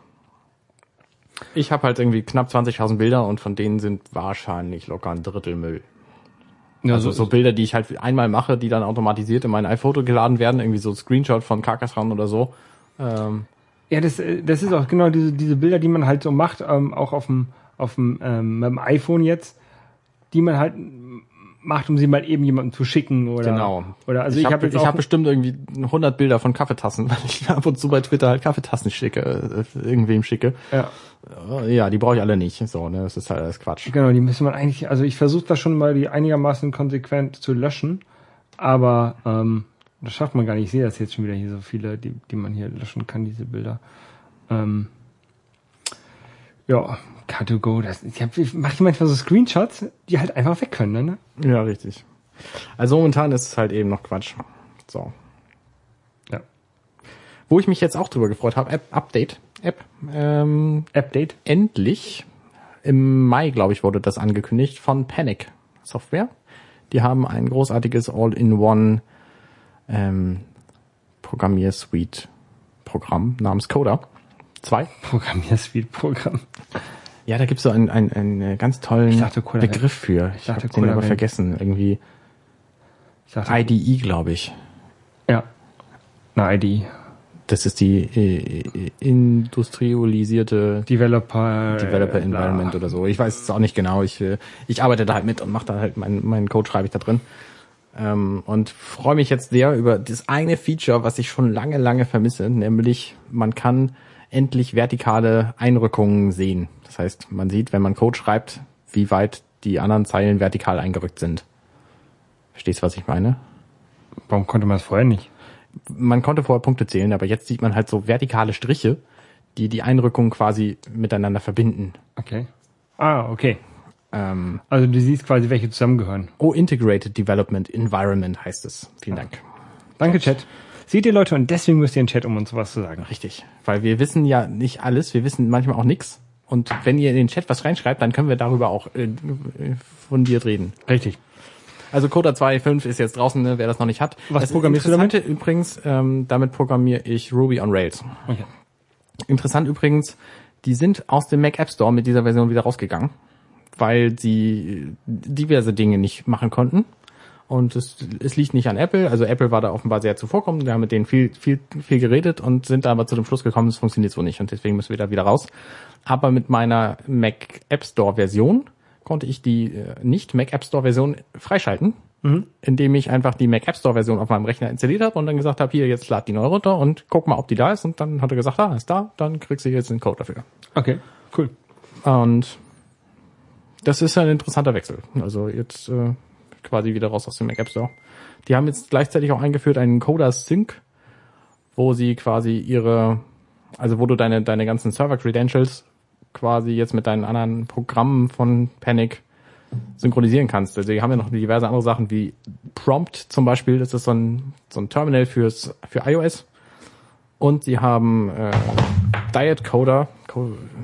Ich habe halt irgendwie knapp 20.000 Bilder und von denen sind wahrscheinlich locker ein Drittel Müll. Also so Bilder, die ich halt einmal mache, die dann automatisiert in mein iPhoto geladen werden, irgendwie so Screenshot von Carcassonne oder so. Ähm, Ja, das, äh, das ist auch genau diese, diese Bilder, die man halt so macht, ähm, auch auf dem, auf dem, ähm, iPhone jetzt, die man halt macht, um sie mal eben jemandem zu schicken oder Genau. oder also ich habe habe ich auch hab bestimmt irgendwie 100 Bilder von Kaffeetassen, <laughs> weil ich ab und zu bei Twitter halt Kaffeetassen schicke, äh, irgendwem schicke. ja, Äh, Ja, die brauche ich alle nicht. So, ne, das ist halt alles Quatsch. genau, die müsste man eigentlich, also ich versuche das schon mal die einigermaßen konsequent zu löschen, aber ähm, das schafft man gar nicht. Ich sehe das jetzt schon wieder hier so viele, die, die man hier löschen kann, diese Bilder. Ähm, ja, Car2Go, das, ich, hab, ich mache manchmal so Screenshots, die halt einfach weg können, ne? Ja, richtig. Also momentan ist es halt eben noch Quatsch. So. Ja. Wo ich mich jetzt auch drüber gefreut habe, App Update, App, ähm, Update. endlich im Mai, glaube ich, wurde das angekündigt von Panic Software. Die haben ein großartiges All-in-One ähm, Programmiersuite Programm namens Coda 2. Programmiersuite-Programm. Ja, da gibt's so einen, einen, einen ganz tollen Ich dachte, Begriff für. Ich dachte, habe den aber vergessen. Irgendwie Ich dachte, IDE, glaube ich. ja. Eine ID. Das ist die äh, industrialisierte Developer. Developer äh, Environment oder so. Ich weiß es auch nicht genau. Ich, äh, ich arbeite da halt mit und mache da halt meinen meinen Code schreibe ich da drin. Ähm, und freue mich jetzt sehr über das eine Feature, was ich schon lange, lange vermisse, nämlich man kann endlich vertikale Einrückungen sehen. Das heißt, man sieht, wenn man Code schreibt, wie weit die anderen Zeilen vertikal eingerückt sind. Verstehst du, was ich meine? Warum konnte man das vorher nicht? Man konnte vorher Punkte zählen, aber jetzt sieht man halt so vertikale Striche, die die Einrückungen quasi miteinander verbinden. Okay. Ah, okay. Ähm, Also du siehst quasi, welche zusammengehören. Oh, Integrated Development Environment heißt es. Vielen Dank. Danke, Chat. Seht ihr Leute, und deswegen müsst ihr in den Chat, um uns was zu sagen. Richtig. Weil wir wissen ja nicht alles, wir wissen manchmal auch nichts. Und wenn ihr in den Chat was reinschreibt, dann können wir darüber auch äh, fundiert reden. Richtig. Also Coda 2.5 ist jetzt draußen, ne, wer das noch nicht hat. Was Das programmierst du damit? Übrigens, ähm, damit programmiere ich Ruby on Rails. Okay. Interessant übrigens, die sind aus dem Mac App Store mit dieser Version wieder rausgegangen, weil sie diverse Dinge nicht machen konnten. Und es, es liegt nicht an Apple. Also Apple war da offenbar sehr zuvorkommend. Wir haben mit denen viel, viel, viel geredet und sind da aber zu dem Schluss gekommen, es funktioniert so nicht. Und deswegen müssen wir da wieder raus. Aber mit meiner Mac App Store Version konnte ich die äh, nicht Mac App Store Version freischalten, indem ich einfach die Mac App Store Version auf meinem Rechner installiert habe und dann gesagt habe, hier, jetzt lad die neu runter und guck mal, ob die da ist. Und dann hat er gesagt, ah, ist da, dann kriegst du jetzt den Code dafür. Okay, cool. Und das ist ein interessanter Wechsel. Also jetzt äh, quasi wieder raus aus dem Mac App Store. Die haben jetzt gleichzeitig auch eingeführt einen Coda Sync, wo sie quasi ihre, also wo du deine, deine ganzen Server Credentials quasi jetzt mit deinen anderen Programmen von Panic synchronisieren kannst. Also die haben ja noch diverse andere Sachen wie Prompt zum Beispiel, das ist so ein, so ein Terminal fürs, für iOS. Und sie haben äh, Diet Coder.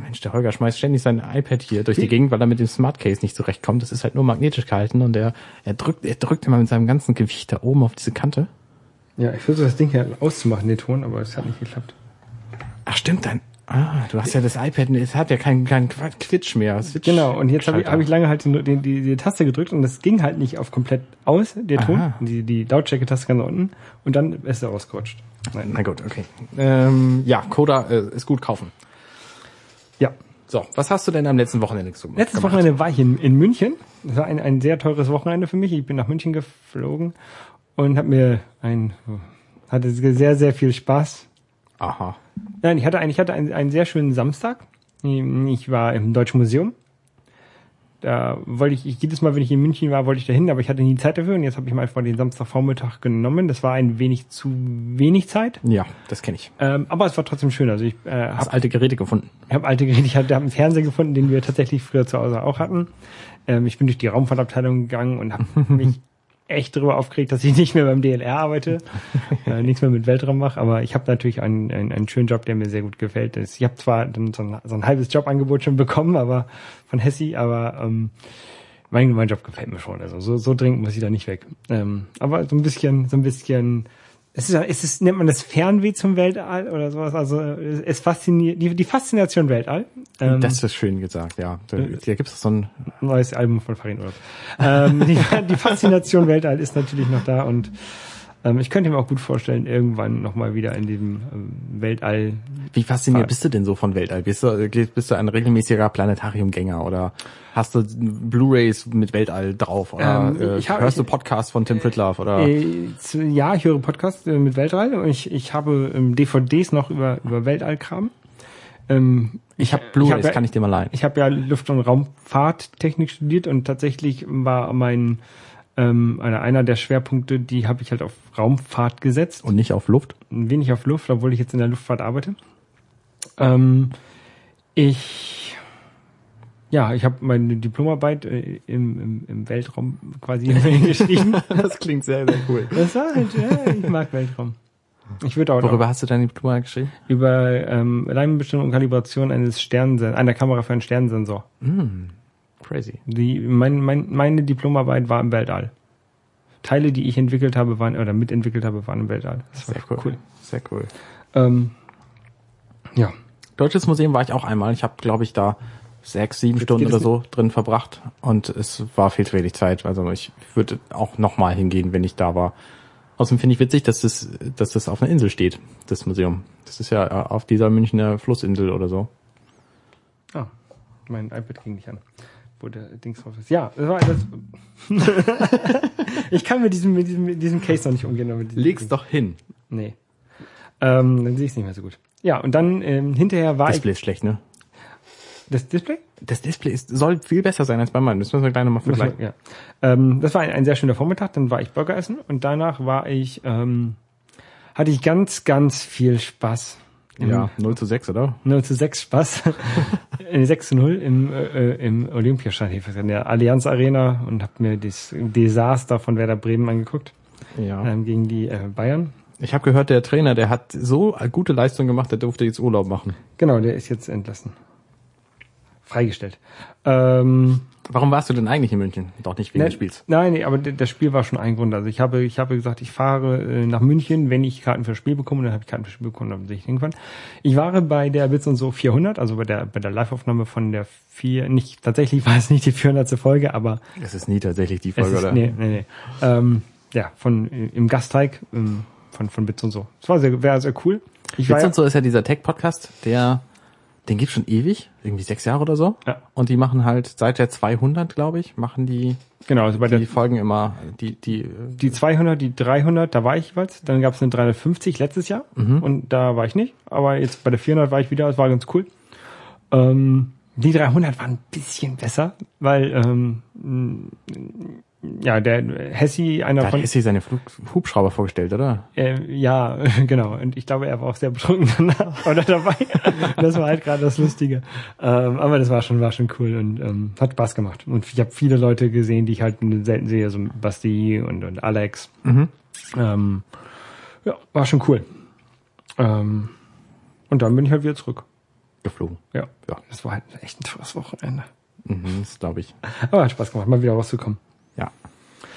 Mensch, der Holger schmeißt ständig sein iPad hier durch die Gegend, weil er mit dem Smart Case nicht zurechtkommt. Das ist halt nur magnetisch gehalten und er, er drückt, er drückt immer mit seinem ganzen Gewicht da oben auf diese Kante. Ja, ich versuche das Ding hier auszumachen, den Ton, aber es hat nicht geklappt. Ach stimmt, dann. Ah, du hast ja das iPad, es hat ja keinen kein Quitsch mehr. Switch Genau, und jetzt habe ich, hab ich lange halt den, die, die Taste gedrückt und das ging halt nicht auf komplett aus, der Ton. Aha. Die, die Lautstärke-Taste ganz unten und dann ist er rausgerutscht. Nein. Na gut, okay. Ähm, ja, Coda äh, ist gut kaufen. Ja. So, was hast du denn am letzten Wochenende gemacht? Letztes Wochenende war ich in, in München. Das war ein, ein sehr teures Wochenende für mich. Ich bin nach München geflogen und habe mir ein, hatte sehr, sehr viel Spaß. Aha. Nein, ich hatte eigentlich hatte einen, einen sehr schönen Samstag. Ich war im Deutschen Museum. Da wollte ich, ich, jedes Mal, wenn ich in München war, wollte ich dahin, aber ich hatte nie Zeit dafür und jetzt habe ich mal einfach den Samstagvormittag genommen. Das war ein wenig zu wenig Zeit, Ja, das kenne ich. ähm, aber es war trotzdem schön. Also ich äh, habe alte Geräte gefunden. hab alte Geräte, ich habe hab einen Fernseher gefunden, den wir tatsächlich früher zu Hause auch hatten. Ähm, ich bin durch die Raumfahrtabteilung gegangen und habe <laughs> mich echt darüber aufgeregt, dass ich <laughs> nicht mehr beim DLR arbeite, <laughs> äh, nichts mehr mit Weltraum mache, aber ich habe natürlich einen, einen, einen schönen Job, der mir sehr gut gefällt. Ich habe zwar dann so ein, so ein halbes Jobangebot schon bekommen, aber von Hessi, aber ähm, mein, mein Job gefällt mir schon. Also so, so dringend muss ich da nicht weg. Ähm, aber so ein bisschen, so ein bisschen, es ist, es ist, nennt man das Fernweh zum Weltall oder sowas. Also es es fasziniert, die, die Faszination Weltall. Ähm, das ist schön gesagt, ja. Da, da gibt's doch so ein neues Album von Farin Urlaub. ähm, die, <laughs> die Faszination Weltall ist natürlich noch da und ähm, ich könnte mir auch gut vorstellen, irgendwann nochmal wieder in diesem ähm, Weltall. Wie fasziniert bist du denn so von Weltall? Bist du, bist du ein regelmäßiger Planetariumgänger oder hast du Blu-rays mit Weltall drauf oder Ähm, äh, ich hab- hörst du Podcasts von Tim Pritlove oder Äh, ja, ich höre Podcasts äh, mit Weltall und ich, ich habe ähm, DVDs noch über, über Weltallkram. Ähm, ich habe ich Blu-rays, hab ja- kann ich dir mal leihen. Ich habe ja Luft- und Raumfahrttechnik studiert und tatsächlich war mein ähm, einer, einer der Schwerpunkte, die habe ich halt auf Raumfahrt gesetzt. Und nicht auf Luft? ein wenig auf Luft, obwohl ich jetzt in der Luftfahrt arbeite. Ähm, ich ja, ich habe meine Diplomarbeit äh, im, im, im Weltraum quasi <laughs> geschrieben. Das klingt sehr, sehr cool. Das war halt, ja, ich mag Weltraum. Ich würde auch noch Worüber hast du deine Diplomarbeit geschrieben? über ähm, Leinenbestimmung und Kalibration eines Sternensensors, einer Kamera für einen Sternensensor. Crazy. Die, mein, mein, meine Diplomarbeit war im Weltall. Teile, die ich entwickelt habe, waren oder mitentwickelt habe, waren im Weltall. Das war Sehr cool. Sehr cool. Ähm, ja. Deutsches Museum war ich auch einmal. Ich habe, glaube ich, da sechs, sieben Stunden geht oder so drin verbracht und es war viel zu wenig Zeit. Also ich würde auch nochmal hingehen, wenn ich da war. Außerdem finde ich witzig, dass das, dass das auf einer Insel steht, das Museum. Das ist ja äh, auf dieser Münchner Flussinsel oder so. Ah, mein iPad ging nicht an. Wo der Dings drauf ist. Ja, das war das. <laughs> ich kann mit diesem, mit diesem, mit diesem Case noch nicht umgehen. Leg's Ding. doch hin. Nee. Ähm, dann sehe ich es nicht mehr so gut. Ja, und dann ähm, hinterher war Display ist schlecht, ne? ich. Das Display? Das Display ist, soll viel besser sein als bei meinem. Das müssen wir gleich nochmal vergleichen. ja. ähm, das war ein, ein sehr schöner Vormittag. Dann war ich Burger essen und danach war ich, ähm, hatte ich ganz, ganz viel Spaß. <laughs> Im Ja, 0 zu 6, oder? 0 zu 6 Spaß. Äh, 6 zu 0 im, äh, im Olympiastadion, in der Allianz Arena und habe mir das Desaster von Werder Bremen angeguckt Ja. ähm, gegen die äh, Bayern. Ich habe gehört, der Trainer, der hat so gute Leistung gemacht, der durfte jetzt Urlaub machen. Genau, der ist jetzt entlassen. Freigestellt. Ähm, Warum warst du denn eigentlich in München? Doch nicht wegen ne- des Spiels. Nein, nee, aber das Spiel war schon ein Grund. Also ich habe, ich habe gesagt, ich fahre äh, nach München, wenn ich Karten für das Spiel bekomme, dann habe ich Karten für das Spiel bekommen, dann sehe ich irgendwann. Ich war bei der Bits und so 400, also bei der bei der Live-Aufnahme von der vier, nicht tatsächlich war es nicht die 400. Folge, aber Es ist nie tatsächlich die Es Folge, ist, oder? nee, nee, nee. Ähm, ja, von äh, im Gasteig ähm, von von Bits und so. Das war sehr, wäre sehr cool. Ich Witz und so ist ja dieser Tech-Podcast, der, den gibt's schon ewig, irgendwie sechs Jahre oder so. Ja. Und die machen halt seit der 200, glaube ich, machen die genau, also bei die der Folgen immer, die, die, die 200, die 300, da war ich jeweils. Dann gab es eine 350 letztes Jahr und da war ich nicht. Aber jetzt bei der 400 war ich wieder. Das war ganz cool. Ähm, die 300 waren ein bisschen besser, weil ähm, ja der Hessi einer da hat von Hessi seine Flug Hubschrauber vorgestellt, oder? Äh, ja, <laughs> genau. Und ich glaube, er war auch sehr betrunken danach <laughs> oder dabei. das war halt gerade das Lustige. Ähm, aber das war schon, war schon cool und ähm, hat Spaß gemacht. Und ich habe viele Leute gesehen, die ich halt selten sehe, so Basti und, und Alex. Ähm, ja, war schon cool. Ähm, und dann bin ich halt wieder zurück. Geflogen. Ja, Ja. das war halt echt ein teures Wochenende. Mhm, das glaube ich. Aber hat Spaß gemacht, mal wieder rauszukommen. Ja.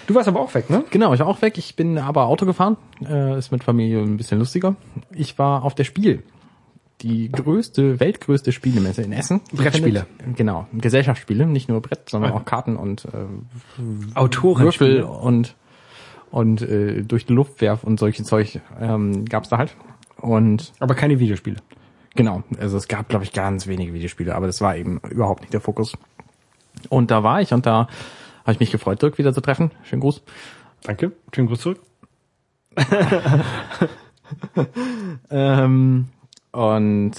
Du warst aber auch weg, ne? Genau, ich war auch weg. Ich bin aber Auto gefahren. Äh, ist mit Familie ein bisschen lustiger. Ich war auf der Spiel. Die größte, weltgrößte Spielemesse in Essen. Brettspiele. Genau, Gesellschaftsspiele, nicht nur Brett, sondern auch Karten und äh, Autorenspiele. Würfel und und äh, durch die Luft werf und solche Zeug ähm, gab's da halt. Und Aber keine Videospiele. Genau, also es gab, glaube ich, ganz wenige Videospiele, aber das war eben überhaupt nicht der Fokus. Und da war ich und da habe ich mich gefreut, Dirk wieder zu treffen. Schönen Gruß. Danke. Schönen Gruß zurück. <laughs> Ähm, und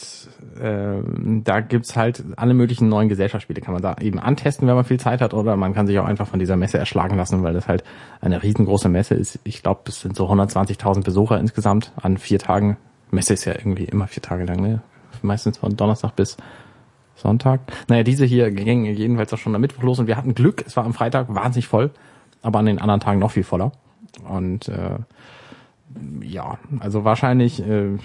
ähm, da gibt's halt alle möglichen neuen Gesellschaftsspiele, kann man da eben antesten, wenn man viel Zeit hat, oder man kann sich auch einfach von dieser Messe erschlagen lassen, weil das halt eine riesengroße Messe ist. Ich glaube, es sind so 120.000 Besucher insgesamt an vier Tagen. Messe ist ja irgendwie immer vier Tage lang, ne? Meistens von Donnerstag bis Sonntag. Naja, diese hier ging jedenfalls auch schon am Mittwoch los und wir hatten Glück. Es war am Freitag wahnsinnig voll, aber an den anderen Tagen noch viel voller. Und äh, ja, also wahrscheinlich, äh,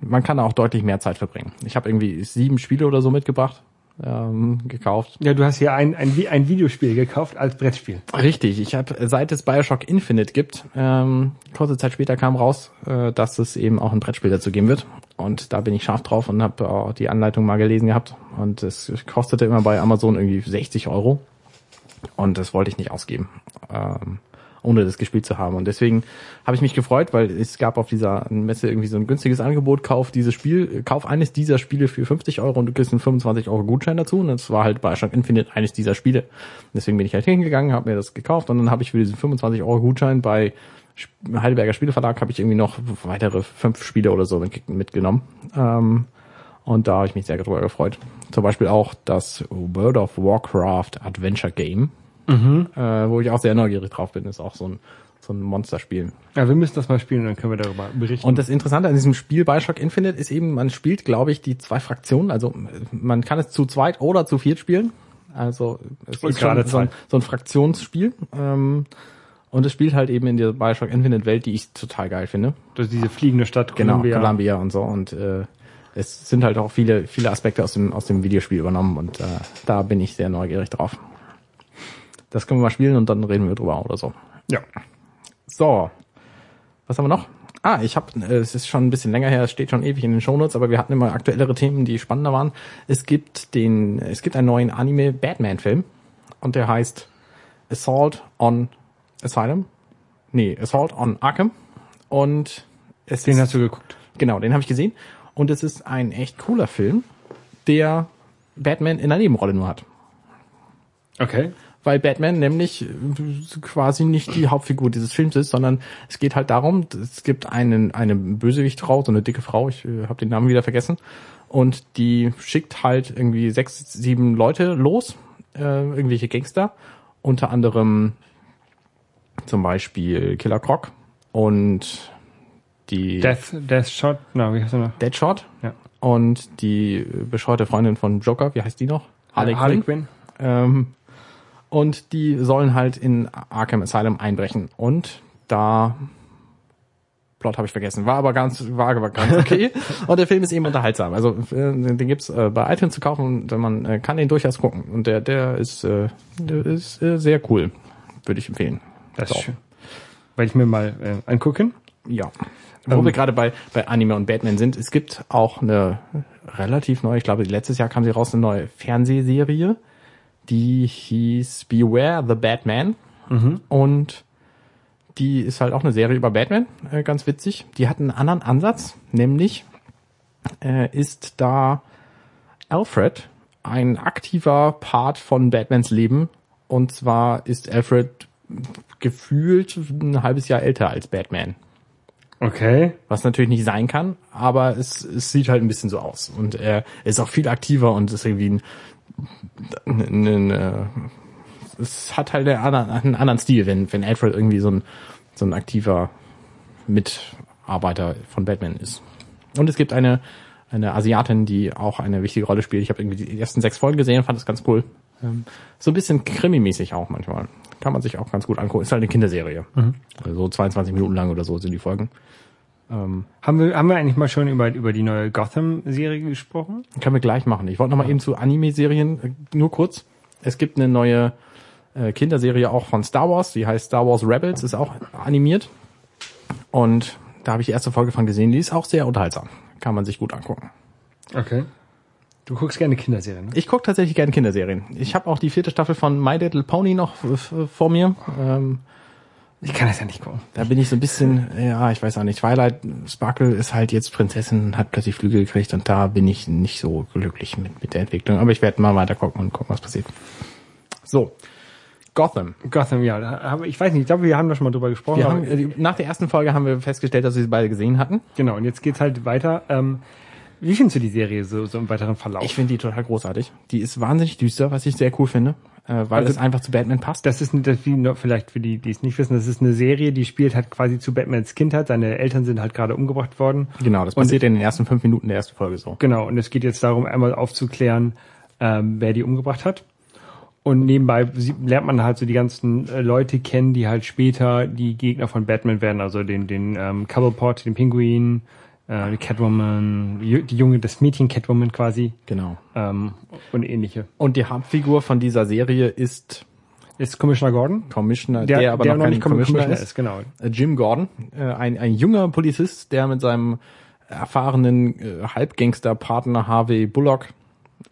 man kann auch deutlich mehr Zeit verbringen. Ich habe irgendwie sieben Spiele oder so mitgebracht, ähm, gekauft. Ja, du hast hier ein, ein, ein Videospiel gekauft als Brettspiel. Richtig, ich habe seit es Bioshock Infinite gibt, ähm, kurze Zeit später kam raus, äh, dass es eben auch ein Brettspiel dazu geben wird. Und da bin ich scharf drauf und habe auch die Anleitung mal gelesen gehabt. Und es kostete immer bei Amazon irgendwie 60 Euro. Und das wollte ich nicht ausgeben, ähm, ohne das gespielt zu haben. Und deswegen habe ich mich gefreut, weil es gab auf dieser Messe irgendwie so ein günstiges Angebot, kauf dieses Spiel, kauf eines dieser Spiele für 50 Euro und du kriegst einen 25 Euro Gutschein dazu. Und das war halt Bioshock Infinite eines dieser Spiele. Deswegen bin ich halt hingegangen, habe mir das gekauft und dann habe ich für diesen 25 Euro Gutschein bei Heidelberger Spieleverlag habe ich irgendwie noch weitere fünf Spiele oder so mit, mitgenommen. Ähm, und da habe ich mich sehr darüber gefreut. Zum Beispiel auch das World of Warcraft Adventure Game, äh, wo ich auch sehr neugierig drauf bin. Ist auch so ein, so ein Monsterspiel. Ja, wir müssen das mal spielen, dann können wir darüber berichten. Und das Interessante an diesem Spiel Bioshock Infinite ist eben, man spielt, glaube ich, die zwei Fraktionen. Also man kann es zu zweit oder zu viert spielen. Also es Und ist schon gerade so ein, so ein Fraktionsspiel. Ähm, und es spielt halt eben in der Bioshock Infinite Welt, die ich total geil finde. das ist diese fliegende Stadt Genau, Columbia. Columbia, und so. Und äh, es sind halt auch viele, viele Aspekte aus dem, aus dem Videospiel übernommen und äh, da bin ich sehr neugierig drauf. Das können wir mal spielen und dann reden wir drüber oder so. Ja. So, was haben wir noch? Ah, ich habe, äh, es ist schon ein bisschen länger her, es steht schon ewig in den Shownotes, aber wir hatten immer aktuellere Themen, die spannender waren. Es gibt den, es gibt einen neuen Anime Batman-Film und der heißt Assault on Asylum. Nee, Assault on Arkham. Und es Den ist, hast du geguckt. Genau, den habe ich gesehen. Und es ist ein echt cooler Film, der Batman in einer Nebenrolle nur hat. Okay. Weil Batman nämlich äh, quasi nicht die Hauptfigur dieses Films ist, sondern es geht halt darum, es gibt einen, eine Bösewichtfrau, so eine dicke Frau, ich äh, habe den Namen wieder vergessen, und die schickt halt irgendwie sechs, sieben Leute los, äh, irgendwelche Gangster, unter anderem zum Beispiel Killer Croc und die Death, Death Shot, na, wie heißt er noch? Deadshot Ja. und die äh, bescheuerte Freundin von Joker, wie heißt die noch? Harley, Harley Quinn. Ähm, und die sollen halt in Arkham Asylum einbrechen. Und da Plot habe ich vergessen, war aber ganz, war aber ganz okay. <laughs> und der Film ist eben unterhaltsam. Also äh, den gibt's äh, bei iTunes zu kaufen und man äh, kann den durchaus gucken. Und der, der ist, äh, der ist äh, sehr cool, würde ich empfehlen. Das So. ist schön. Werde ich mir mal äh, angucken. Ja. Wo Ähm, wir gerade bei, bei Anime und Batman sind, es gibt auch eine relativ neue, ich glaube, letztes Jahr kam sie raus, eine neue Fernsehserie, die hieß Beware the Batman. Und die ist halt auch eine Serie über Batman, äh, ganz witzig. Die hat einen anderen Ansatz, nämlich äh, ist da Alfred ein aktiver Part von Batmans Leben. Und zwar ist Alfred gefühlt ein halbes Jahr älter als Batman. Okay. Was natürlich nicht sein kann, aber es, es sieht halt ein bisschen so aus. Und er ist auch viel aktiver und ist irgendwie ein, es hat halt einen anderen, Stil, wenn, wenn Alfred irgendwie so ein, so ein aktiver Mitarbeiter von Batman ist. Und es gibt eine, eine Asiatin, die auch eine wichtige Rolle spielt. Ich habe irgendwie die ersten sechs Folgen gesehen, fand das ganz cool. Ähm, so ein bisschen krimimäßig auch manchmal. Kann man sich auch ganz gut angucken. Ist halt eine Kinderserie. Also so 22 Minuten lang oder so sind die Folgen. Haben wir, haben wir eigentlich mal schon über, über die neue Gotham-Serie gesprochen? Können wir gleich machen. Ich wollte noch mal eben zu Anime-Serien, äh, nur kurz. Es gibt eine neue äh, Kinderserie auch von Star Wars, die heißt Star Wars Rebels, ist auch animiert. Und da habe ich die erste Folge von gesehen, die ist auch sehr unterhaltsam. Kann man sich gut angucken. Okay. Du guckst gerne Kinderserien, ne? Ich gucke tatsächlich gerne Kinderserien. Ich habe auch die vierte Staffel von My Little Pony noch f- vor mir. Ähm, Ich kann das ja nicht gucken. da bin ich so ein bisschen, ja, ich weiß auch nicht. Twilight Sparkle ist halt jetzt Prinzessin, und hat plötzlich Flügel gekriegt und da bin ich nicht so glücklich mit, mit der Entwicklung. Aber ich werde mal weiter gucken und gucken, was passiert. So, Gotham. Gotham, ja. Ich weiß nicht, ich glaube, wir haben da schon mal drüber gesprochen. Haben, äh, nach der ersten Folge haben wir festgestellt, dass wir sie beide gesehen hatten. genau, und jetzt geht's halt weiter. Ähm, wie findest du die Serie so, so im weiteren Verlauf? Ich finde die total großartig. Die ist wahnsinnig düster, was ich sehr cool finde, äh, weil Also- es einfach zu Batman passt. das ist, eine- das noch vielleicht für die, die es nicht wissen, das ist eine Serie, die spielt halt quasi zu Batmans Kindheit. Seine Eltern sind halt gerade umgebracht worden. Genau, das Und- passiert in den ersten fünf Minuten der ersten Folge so. Genau, und es geht jetzt darum, einmal aufzuklären, ähm, wer die umgebracht hat. Und nebenbei lernt man halt so die ganzen äh, Leute kennen, die halt später die Gegner von Batman werden, also den, den ähm, Cobblepot, den Pinguin, äh, die Catwoman, die Junge, das Mädchen Catwoman quasi Genau. ähm, und ähnliche. Und die Hauptfigur von dieser Serie ist Ist Commissioner Gordon, Commissioner, der, aber noch kein nicht Commissioner, Commissioner ist. ist, genau. Äh, Jim Gordon, äh, ein, ein junger Polizist, der mit seinem erfahrenen äh, Halbgangster-Partner Harvey Bullock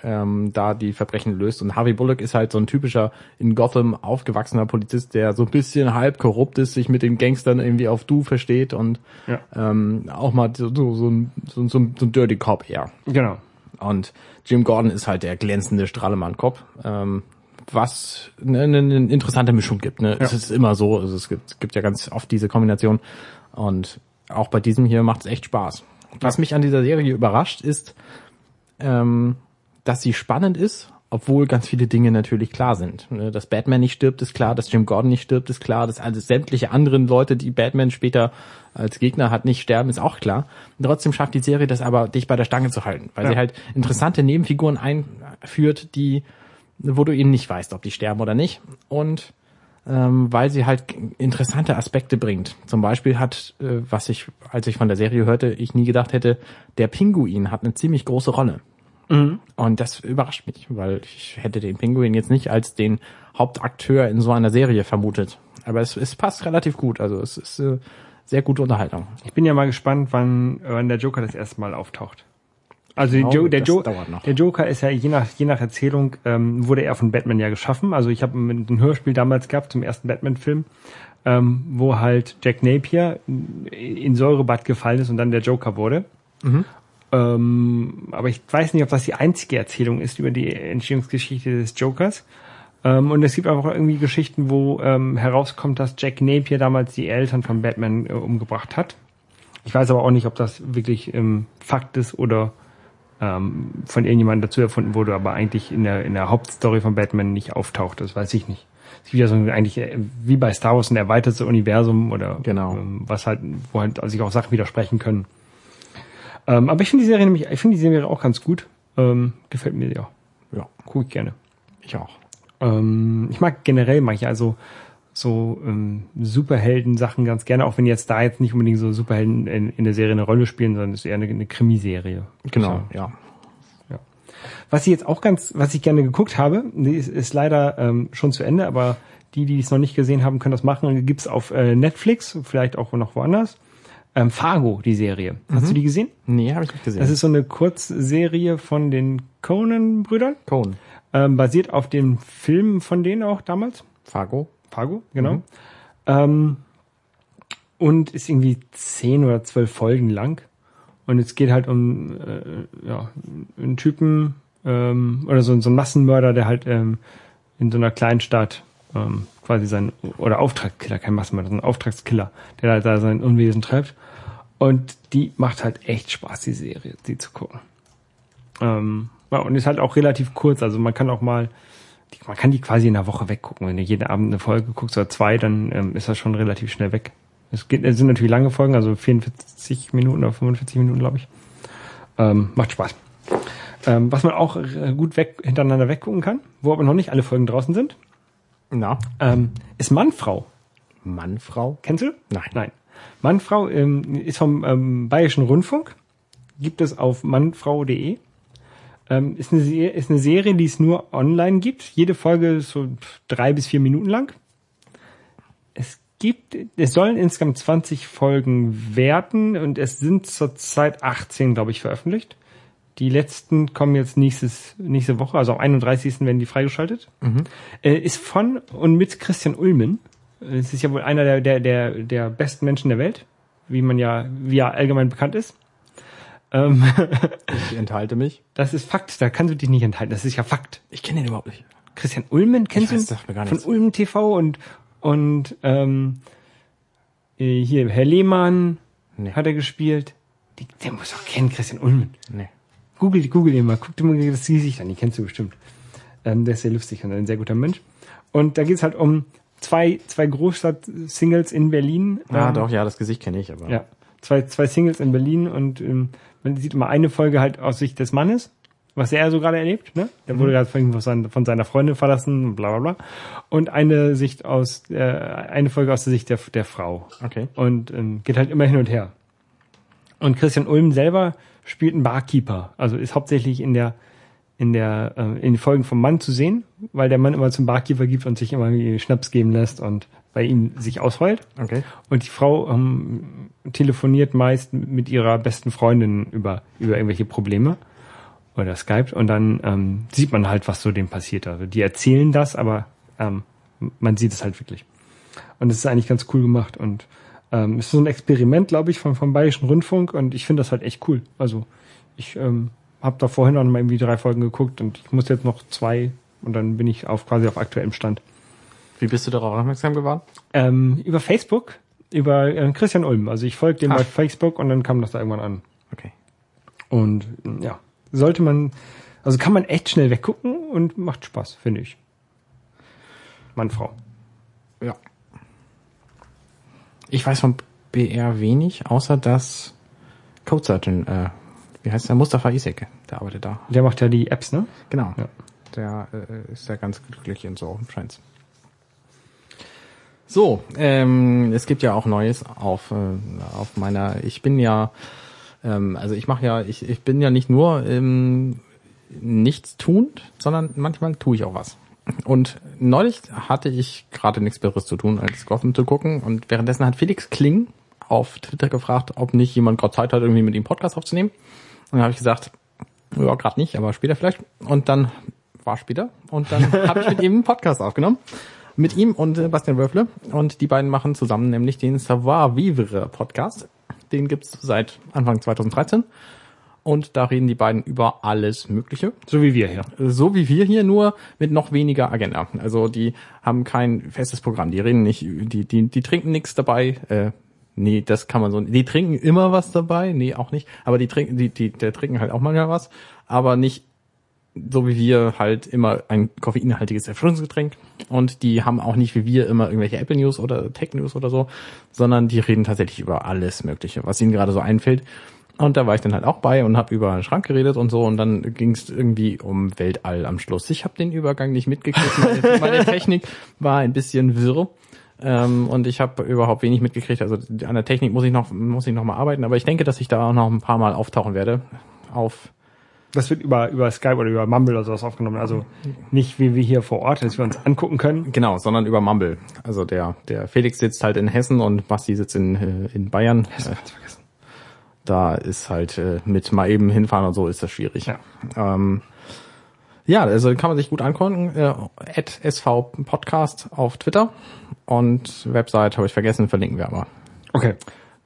ähm, da die Verbrechen löst. Und Harvey Bullock ist halt so ein typischer in Gotham aufgewachsener Polizist, der so ein bisschen halb korrupt ist, sich mit den Gangstern irgendwie auf Du versteht und Ja. ähm, auch mal so, so, so, ein, so, so, ein- so ein Dirty Cop eher. Genau. Und Jim Gordon ist halt der glänzende Strahlemann-Cop, ähm, was eine, eine, eine interessante Mischung gibt. Ne? Es ist immer so, also es gibt, es gibt ja ganz oft diese Kombination. Und auch bei diesem hier macht es echt Spaß. Was mich an dieser Serie überrascht, ist, ähm, dass sie spannend ist, obwohl ganz viele Dinge natürlich klar sind. Ne, Dass Batman nicht stirbt, ist klar, dass Jim Gordon nicht stirbt, ist klar, dass also sämtliche anderen Leute, die Batman später als Gegner hat, nicht sterben, ist auch klar. Und trotzdem schafft die Serie das aber, dich bei der Stange zu halten, weil Ja. sie halt interessante Nebenfiguren einführt, die, wo du eben nicht weißt, ob die sterben oder nicht. Und ähm, weil sie halt interessante Aspekte bringt. Zum Beispiel hat, äh, was ich, als ich von der Serie hörte, ich nie gedacht hätte, der Pinguin hat eine ziemlich große Rolle. Und das überrascht mich, weil ich hätte den Pinguin jetzt nicht als den Hauptakteur in so einer Serie vermutet. Aber es, es passt relativ gut. Also es ist äh, sehr gute Unterhaltung. Ich bin ja mal gespannt, wann, wann der Joker das erste Mal auftaucht. Also glaube, jo der, jo der Joker ist ja je nach, je nach Erzählung, ähm, wurde er von Batman ja geschaffen. Also ich habe ein Hörspiel damals gehabt zum ersten Batman-Film, ähm, wo halt Jack Napier in Säurebad gefallen ist und dann der Joker wurde. Mhm. Ähm, aber ich weiß nicht, ob das die einzige Erzählung ist über die Entstehungsgeschichte des Jokers. Ähm, und es gibt auch irgendwie Geschichten, wo ähm, herauskommt, dass Jack Napier damals die Eltern von Batman äh, umgebracht hat. Ich weiß aber auch nicht, ob das wirklich ähm, Fakt ist oder ähm, von irgendjemandem dazu erfunden wurde, aber eigentlich in der, in der Hauptstory von Batman nicht auftaucht. Das weiß ich nicht. Es ist wieder so ein, eigentlich äh, wie bei Star Wars ein erweitertes Universum oder Genau. ähm, was halt, wo halt sich auch Sachen widersprechen können. Ähm, aber ich finde die Serie nämlich, ich finde die Serie auch ganz gut. Ähm, gefällt mir ja. Ja, Guck ich gerne. ich auch. Ähm, ich mag generell mag ich also so ähm, Superhelden-Sachen ganz gerne, auch wenn jetzt da jetzt nicht unbedingt so Superhelden in, in der Serie eine Rolle spielen, sondern es ist eher eine, eine Krimiserie. Genau, So. ja. Was ich jetzt auch ganz, was ich gerne geguckt habe, ist, ist leider ähm, schon zu Ende, aber die, die es noch nicht gesehen haben, können das machen. Gibt's auf äh, Netflix, vielleicht auch noch woanders. Ähm, Fargo, die Serie. Hast du die gesehen? Nee, habe ich nicht gesehen. Das ist so eine Kurzserie von den Conan-Brüdern, Cohen. ähm, basiert auf den Filmen von denen auch damals. Fargo. Fargo, genau. Ähm, und ist irgendwie zehn oder zwölf Folgen lang. Und es geht halt um äh, ja, einen Typen ähm, oder so, so einen Massenmörder, der halt ähm, in so einer Kleinstadt ähm, quasi sein, oder Auftragskiller, kein Massenmörder, sondern Auftragskiller, der da sein Unwesen treibt. Und die macht halt echt Spaß, die Serie, die zu gucken. Ähm, ja, und ist halt auch relativ kurz, also man kann auch mal, die, man kann die quasi in einer Woche weggucken. Wenn du jeden Abend eine Folge guckst oder zwei, dann ähm, ist das schon relativ schnell weg. Es, geht, es sind natürlich lange Folgen, also 44 Minuten oder 45 Minuten, glaube ich. Ähm, macht Spaß. Ähm, was man auch äh, gut weg, hintereinander weggucken kann, wo aber noch nicht alle Folgen draußen sind, Na, ähm, ist Mann-Frau. Mann, Frau. Kennst du? Nein. Nein. Mannfrau ähm, ist vom ähm, Bayerischen Rundfunk. Gibt es auf mannfrau.de. Ähm, ist, eine, Se- ist eine Serie, die es nur online gibt. Jede Folge ist so drei bis vier Minuten lang. Es gibt, es sollen insgesamt 20 Folgen werden und es sind zurzeit 18, glaube ich, veröffentlicht. Die letzten kommen jetzt nächstes, nächste Woche, also am 31. werden die freigeschaltet. Äh, ist von und mit Christian Ulmen. Es ist ja wohl einer der, der, der, der besten Menschen der Welt, wie man ja, wie er allgemein bekannt ist. Ähm, <laughs> Ich enthalte mich. das ist Fakt, da kannst du dich nicht enthalten. Das ist ja Fakt. Ich kenne den überhaupt nicht. Christian Ulmen kennst Ich weiß, du? gar Von. Ulmen TV und und ähm, äh, hier Herr Lehmann Nee. hat er gespielt. Die, der muss auch kennen, Christian Ulmen. Nee. Google, Google ihn mal, guck dir mal das Gesicht an, die kennst du bestimmt. Ähm, der ist sehr lustig und ein sehr guter Mensch. Und da geht's halt um zwei, zwei Großstadt-Singles in Berlin. Ah, Ähm, doch, ja, das Gesicht kenne ich, aber. Ja, zwei, zwei Singles in Berlin und ähm, man sieht immer eine Folge halt aus Sicht des Mannes, was er so gerade erlebt, ne? Der Mhm. wurde gerade von, von seiner Freundin verlassen, bla bla bla. Und eine Sicht aus, äh, eine Folge aus der Sicht der, der Frau. Okay. Und ähm, geht halt immer hin und her. Und Christian Ulm selber spielt einen Barkeeper, also ist hauptsächlich in der in der äh, in den Folgen vom Mann zu sehen, weil der Mann immer zum Barkeeper gibt und sich immer Schnaps geben lässt und bei ihm sich ausheult. Okay. Und die Frau ähm, telefoniert meist mit ihrer besten Freundin über, über irgendwelche Probleme oder Skype und dann ähm, sieht man halt, was so dem passiert. Also die erzählen das, aber ähm, man sieht es halt wirklich. Und es ist eigentlich ganz cool gemacht und ähm, es ist so ein Experiment, glaube ich, vom, vom Bayerischen Rundfunk und ich finde das halt echt cool. Also ich ähm, habe da vorhin noch mal irgendwie drei Folgen geguckt und ich muss jetzt noch zwei und dann bin ich auf quasi auf aktuellem Stand. Wie bist du darauf aufmerksam geworden? Ähm, über Facebook, über äh, Christian Ulm. Also ich folge dem Ach. bei Facebook und dann kam das da irgendwann an. Okay. Und äh, ja, sollte man, also kann man echt schnell weggucken und macht Spaß, finde ich. Mann, Frau. Ja. Ich weiß von BR wenig, außer dass Code Surgeon, äh, wie heißt der? Mustafa Iseke, der arbeitet da. Der macht ja die Apps, ne? Genau. Ja. Der äh, ist ja ganz glücklich und so, scheint's. So, ähm, es gibt ja auch Neues auf, äh, auf meiner, ich bin ja, ähm, also ich mache ja, ich, ich bin ja nicht nur ähm, nichts tuend, sondern manchmal tue ich auch was. Und neulich hatte ich gerade nichts Besseres zu tun, als Gotham zu gucken. Und währenddessen hat Felix Kling auf Twitter gefragt, ob nicht jemand gerade Zeit hat, irgendwie mit ihm Podcast aufzunehmen. Und dann habe ich gesagt, ja, gerade nicht, aber später vielleicht. Und dann war später. Und dann <laughs> habe ich mit ihm einen Podcast aufgenommen. Mit ihm und äh, Bastian Wölfle. Und die beiden machen zusammen nämlich den Savoir Vivre Podcast. Den gibt's seit Anfang 2013. Und da reden die beiden über alles Mögliche. So wie wir hier. So wie wir hier, nur mit noch weniger Agenda. Also die haben kein festes Programm. Die reden nicht, die, die, die trinken nichts dabei. Äh, nee, das kann man so. Die trinken immer was dabei. Nee, auch nicht. Aber die trinken, die, die, der trinken halt auch manchmal was. Aber nicht so wie wir halt immer ein koffeinhaltiges Erfrischungsgetränk. Und die haben auch nicht wie wir immer irgendwelche Apple News oder Tech News oder so, sondern die reden tatsächlich über alles Mögliche, was ihnen gerade so einfällt. Und da war ich dann halt auch bei und habe über einen Schrank geredet und so und dann ging es irgendwie um Weltall am Schluss. Ich habe den Übergang nicht mitgekriegt. Meine, <laughs> meine Technik war ein bisschen wirr. Ähm, und ich habe überhaupt wenig mitgekriegt. Also an der Technik muss ich noch muss ich noch mal arbeiten, aber ich denke, dass ich da auch noch ein paar Mal auftauchen werde auf Das wird über, über Skype oder über Mumble oder sowas aufgenommen. Also nicht wie wir hier vor Ort, dass wir uns angucken können. Genau, sondern über Mumble. Also der, der Felix sitzt halt in Hessen und Basti sitzt in, äh, in Bayern. Vergessen. Da ist halt äh, mit mal eben hinfahren und so ist das schwierig. Ja. Ähm, ja, also kann man sich gut angucken. Äh, at SV Podcast auf Twitter und Website habe ich vergessen, verlinken wir aber. Okay.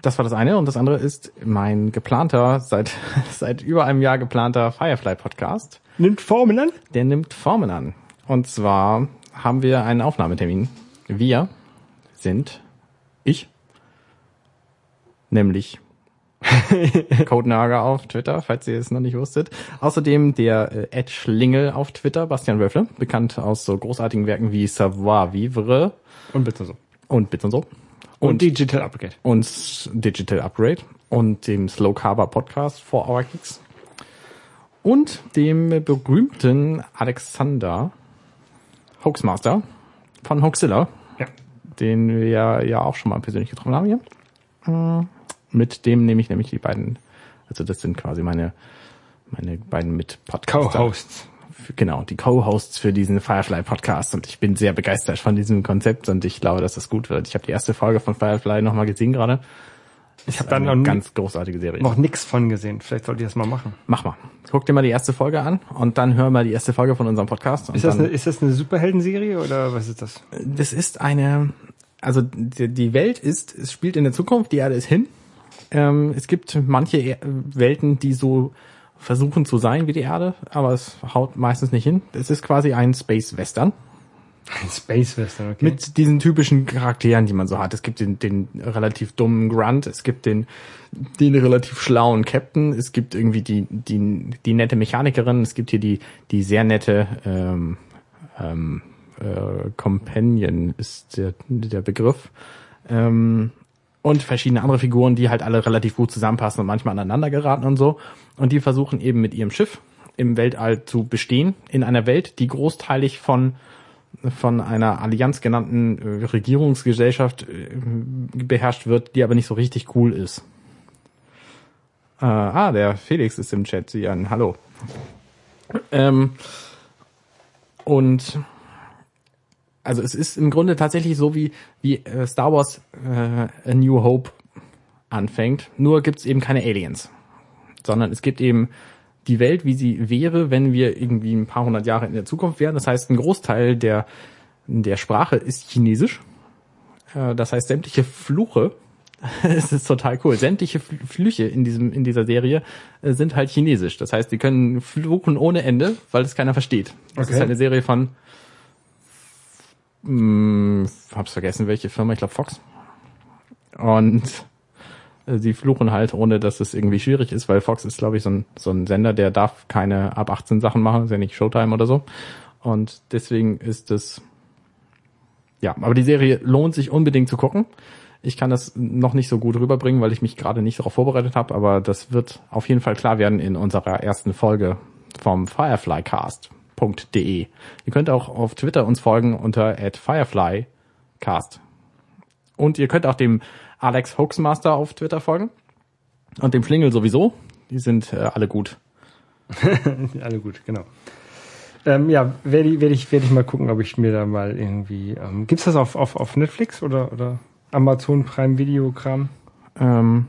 Das war das eine und das andere ist mein geplanter, seit, <laughs> seit über einem Jahr geplanter Firefly Podcast. Nimmt Formen an? Der nimmt Formen an. Und zwar haben wir einen Aufnahmetermin. Wir sind ich, nämlich <laughs> Codenager auf Twitter, falls ihr es noch nicht wusstet. Außerdem der äh, Ed Schlingel auf Twitter, Bastian Wölfle, bekannt aus so großartigen Werken wie Savoir Vivre Und bitte so. und Bits und so. Und, Digital Upgrade. und Digital Upgrade und dem Slow Carver Podcast for Our Kicks und dem berühmten Alexander Hoaxmaster von Hoaxilla, Ja. den wir ja, ja auch schon mal persönlich getroffen haben hier. Mit dem nehme ich nämlich die beiden, also das sind quasi meine meine beiden mit Podcaster. Co-Hosts. Genau, die Co-Hosts für diesen Firefly Podcast und ich bin sehr begeistert von diesem Konzept und ich glaube, dass das gut wird. Ich habe die erste Folge von Firefly nochmal gesehen gerade. Ich habe dann Eine noch, ganz großartige Serie. noch nix von gesehen. Vielleicht sollte ich das mal machen. Mach mal. Guck dir mal die erste Folge an und dann hör mal die erste Folge von unserem Podcast. Ist das, eine, ist das eine Superheldenserie oder was ist das? das ist eine, also die, die Welt ist, es spielt in der Zukunft, die Erde ist hin. Ähm, es gibt manche Er- Welten, die so versuchen zu sein wie die Erde, aber es haut meistens nicht hin. Es ist quasi ein Space Western Ein Space Western, okay. mit diesen typischen Charakteren, die man so hat. Es gibt den, den relativ dummen Grunt, es gibt den, den relativ schlauen Captain, es gibt irgendwie die, die, die nette Mechanikerin, es gibt hier die, die sehr nette ähm, ähm, äh, Companion ist der, der Begriff. Ähm, und verschiedene andere Figuren, die halt alle relativ gut zusammenpassen und manchmal aneinander geraten und so. Und die versuchen eben mit ihrem Schiff im Weltall zu bestehen, in einer Welt, die großteilig von von einer Allianz genannten äh, Regierungsgesellschaft äh, beherrscht wird, die aber nicht so richtig cool ist. Äh, ah, der Felix ist im Chat, sieh an, hallo. Ähm, und also es ist im Grunde tatsächlich so wie, wie äh, Star Wars äh, A New Hope anfängt, nur gibt's eben keine Aliens, sondern es gibt eben die Welt, wie sie wäre, wenn wir irgendwie ein paar hundert Jahre in der Zukunft wären. Das heißt, ein Großteil der, der Sprache ist Chinesisch. Äh, Das heißt, sämtliche Fluche, <laughs> es ist total cool, sämtliche Fl- Flüche in diesem, in dieser Serie äh, sind halt Chinesisch. Das heißt, wir können fluchen ohne Ende, weil es keiner versteht. Das Okay. ist eine Serie von, mh, hab's vergessen, welche Firma, ich glaube Fox. Und äh, sie fluchen halt, ohne dass es irgendwie schwierig ist, weil Fox ist, glaube ich, so ein, so ein Sender, der darf keine ab 18 Sachen machen, ist ja nicht Showtime oder so. Und deswegen ist es, ja, aber die Serie lohnt sich unbedingt zu gucken. Ich kann das noch nicht so gut rüberbringen, weil ich mich gerade nicht darauf vorbereitet habe, aber das wird auf jeden Fall klar werden in unserer ersten Folge vom fireflycast.de. Ihr könnt auch auf Twitter uns folgen unter @fireflycast. Und ihr könnt auch dem Alex Hoaxmaster auf Twitter folgen. Und dem Schlingel sowieso. Die sind äh, alle gut. <laughs> Alle gut, genau. Ähm, ja, werde ich, werde ich, werde ich mal gucken, ob ich mir da mal irgendwie. Ähm, gibt's das auf, auf, auf Netflix oder, oder Amazon Prime Video Kram? Ähm,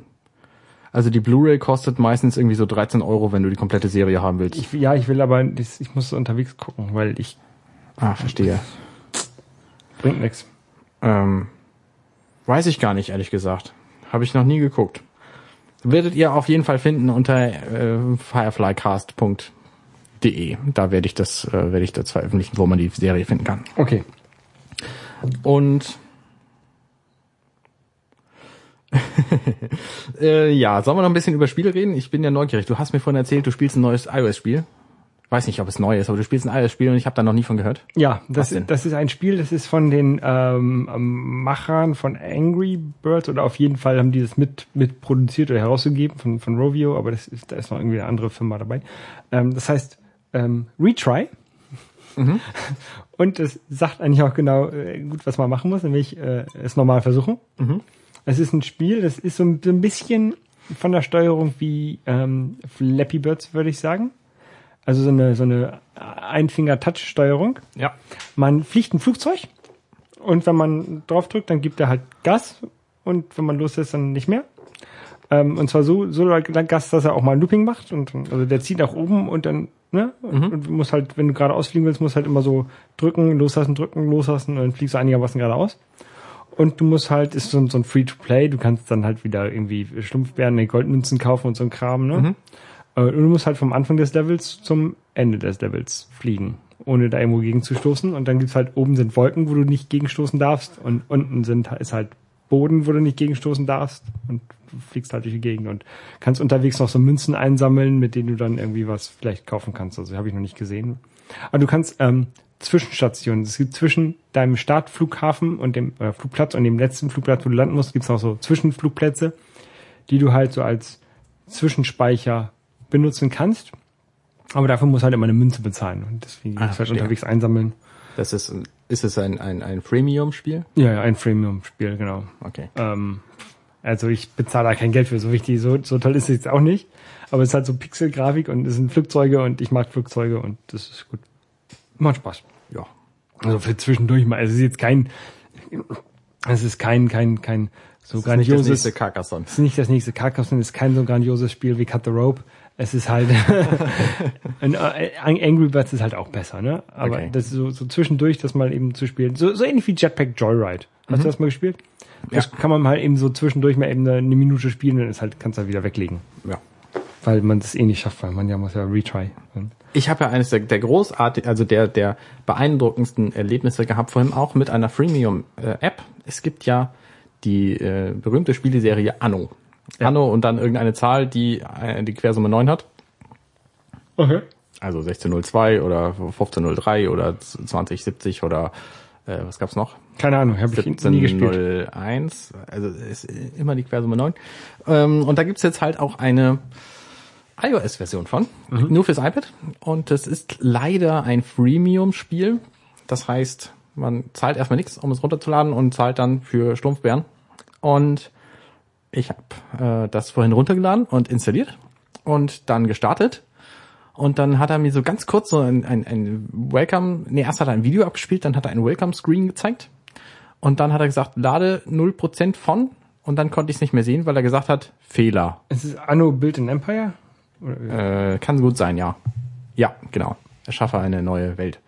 also die Blu-ray kostet meistens irgendwie so 13 Euro, wenn du die komplette Serie haben willst. Ich, ja, ich will aber, ich muss unterwegs gucken, weil ich ah, verstehe. bringt nix. Ähm, weiß ich gar nicht, ehrlich gesagt. Habe ich noch nie geguckt. Werdet ihr auf jeden Fall finden unter äh, fireflycast.de. Da werde ich das, äh, werde ich das veröffentlichen, wo man die Serie finden kann. Okay. Und <laughs> äh, ja, sollen wir noch ein bisschen über Spiele reden? Ich bin ja neugierig. Du hast mir vorhin erzählt, du spielst ein neues iOS-Spiel. Weiß nicht, ob es neu ist, aber du spielst ein iOS-Spiel und ich habe da noch nie von gehört. Ja, das, das ist ein Spiel, das ist von den ähm, ähm, Machern von Angry Birds oder auf jeden Fall haben die das mit, mit produziert oder herausgegeben von, von Rovio, aber das ist, da ist noch irgendwie eine andere Firma dabei. Ähm, das heißt ähm, Retry. <laughs> Und es sagt eigentlich auch genau äh, gut, was man machen muss, nämlich äh, es normal versuchen. Es ist ein Spiel, das ist so ein, bisschen von der Steuerung wie ähm, Flappy Birds, würde ich sagen. Also so eine, so eine Einfinger-Touch-Steuerung. Ja. Man fliegt ein Flugzeug und wenn man drauf drückt, dann gibt er halt Gas und wenn man los ist, dann nicht mehr. Ähm, und zwar so, so lang Gas, dass er auch mal ein Looping macht und also der zieht nach oben und dann, ne? Und du musst halt, wenn du gerade ausfliegen willst, musst halt immer so drücken, loslassen, drücken, loslassen und dann fliegst du einigermaßen geradeaus. Und du musst halt, ist so, so ein Free-to-Play, du kannst dann halt wieder irgendwie Schlumpfbären, nee, Goldmünzen kaufen und so ein Kram, ne? Äh, Und du musst halt vom Anfang des Levels zum Ende des Levels fliegen, ohne da irgendwo gegenzustoßen. Und dann gibt's halt, oben sind Wolken, wo du nicht gegenstoßen darfst und unten sind, ist halt Boden, wo du nicht gegenstoßen darfst und du fliegst halt durch die Gegend und kannst unterwegs noch so Münzen einsammeln, mit denen du dann irgendwie was vielleicht kaufen kannst. Also habe ich noch nicht gesehen. Aber du kannst ähm, Zwischenstationen, es gibt zwischen deinem Startflughafen und dem äh, Flugplatz und dem letzten Flugplatz, wo du landen musst, gibt's noch so Zwischenflugplätze, die du halt so als Zwischenspeicher benutzen kannst. Aber dafür musst du halt immer eine Münze bezahlen und deswegen Ah, musst du halt unterwegs einsammeln. Das ist, ist es ein, ein, ein Freemium-Spiel? Ja, ja, ein Freemium-Spiel, genau. Okay. Ähm, also ich bezahle da kein Geld für, so wichtig, so, so toll ist es jetzt auch nicht. aber es ist halt so Pixel-Grafik und es sind Flugzeuge und ich mag Flugzeuge und das ist gut. Macht Spaß. Ja. Also für zwischendurch mal. Es ist jetzt kein, es ist kein, kein, kein so Das ist nicht das grandioses. nächste Carcassonne. Es ist nicht das nächste Carcassonne, es ist kein so grandioses Spiel wie Cut the Rope. Es ist halt <laughs> ein, Angry Birds ist halt auch besser, ne? Aber Okay. das ist so, so zwischendurch, das mal eben zu spielen. So, so ähnlich wie Jetpack Joyride. Hast du das mal gespielt? Das kann man mal eben so zwischendurch mal eben eine, eine Minute spielen, dann ist halt, kannst du halt wieder weglegen. Ja. Weil man das eh nicht schafft, weil man ja muss ja retry. Und Ich habe ja eines der, der großartig, also der, der beeindruckendsten Erlebnisse gehabt, vorhin auch mit einer Freemium-App. Es gibt ja die äh, berühmte Spieleserie Anno. Ja. Anno und dann irgendeine Zahl, die äh, die Quersumme 9 hat. Okay. Also 1602 oder 1503 oder 2070 oder äh, was gab's noch? Keine Ahnung, habe ich nie gespielt. 1701, also ist immer die Quersumme 9. Ähm, und da gibt's jetzt halt auch eine iOS-Version von, Mhm. nur fürs iPad. Und das ist leider ein Freemium-Spiel. Das heißt, man zahlt erstmal nichts, um es runterzuladen und zahlt dann für Stumpfbären. Und ich habe äh, das vorhin runtergeladen und installiert und dann gestartet. Und dann hat er mir so ganz kurz so ein, ein, ein Welcome, nee, erst hat er ein Video abgespielt, dann hat er ein Welcome-Screen gezeigt. Und dann hat er gesagt, lade 0% von. Und dann konnte ich es nicht mehr sehen, weil er gesagt hat, Fehler. Es ist Anno Built in Empire? Äh, kann gut sein, ja. Ja, genau. Erschaffe eine neue Welt.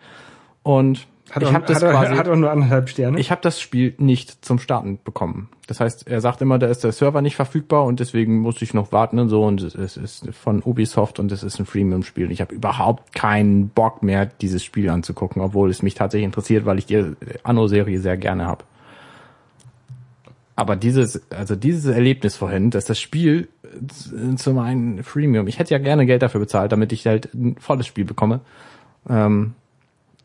Und hat, ich habe das hat, quasi, hat auch nur anderthalb Sterne. ich habe das Spiel nicht zum Starten bekommen. Das heißt, er sagt immer, da ist der Server nicht verfügbar und deswegen musste ich noch warten und so und es es ist von Ubisoft und es ist ein Freemium-Spiel. Ich habe überhaupt keinen Bock mehr, dieses Spiel anzugucken, obwohl es mich tatsächlich interessiert, weil ich die Anno-Serie sehr gerne habe. Aber dieses, also dieses Erlebnis vorhin, dass das Spiel äh, zum einen Freemium, ich hätte ja gerne Geld dafür bezahlt, damit ich halt ein volles Spiel bekomme. Ähm,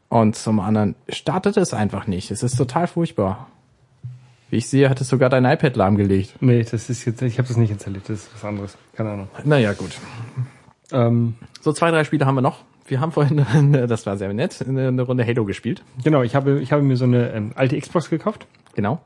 und zum anderen startet es einfach nicht. Es ist total furchtbar. Wie ich sehe, hat es sogar dein iPad lahmgelegt. nee, das ist jetzt, ich habe das nicht installiert, das ist was anderes. Keine Ahnung. Naja, gut. Ähm, So zwei, drei Spiele haben wir noch. Wir haben vorhin, <laughs> das war sehr nett, eine eine Runde Halo gespielt. genau, ich habe, ich habe mir so eine ähm, alte Xbox gekauft. Genau.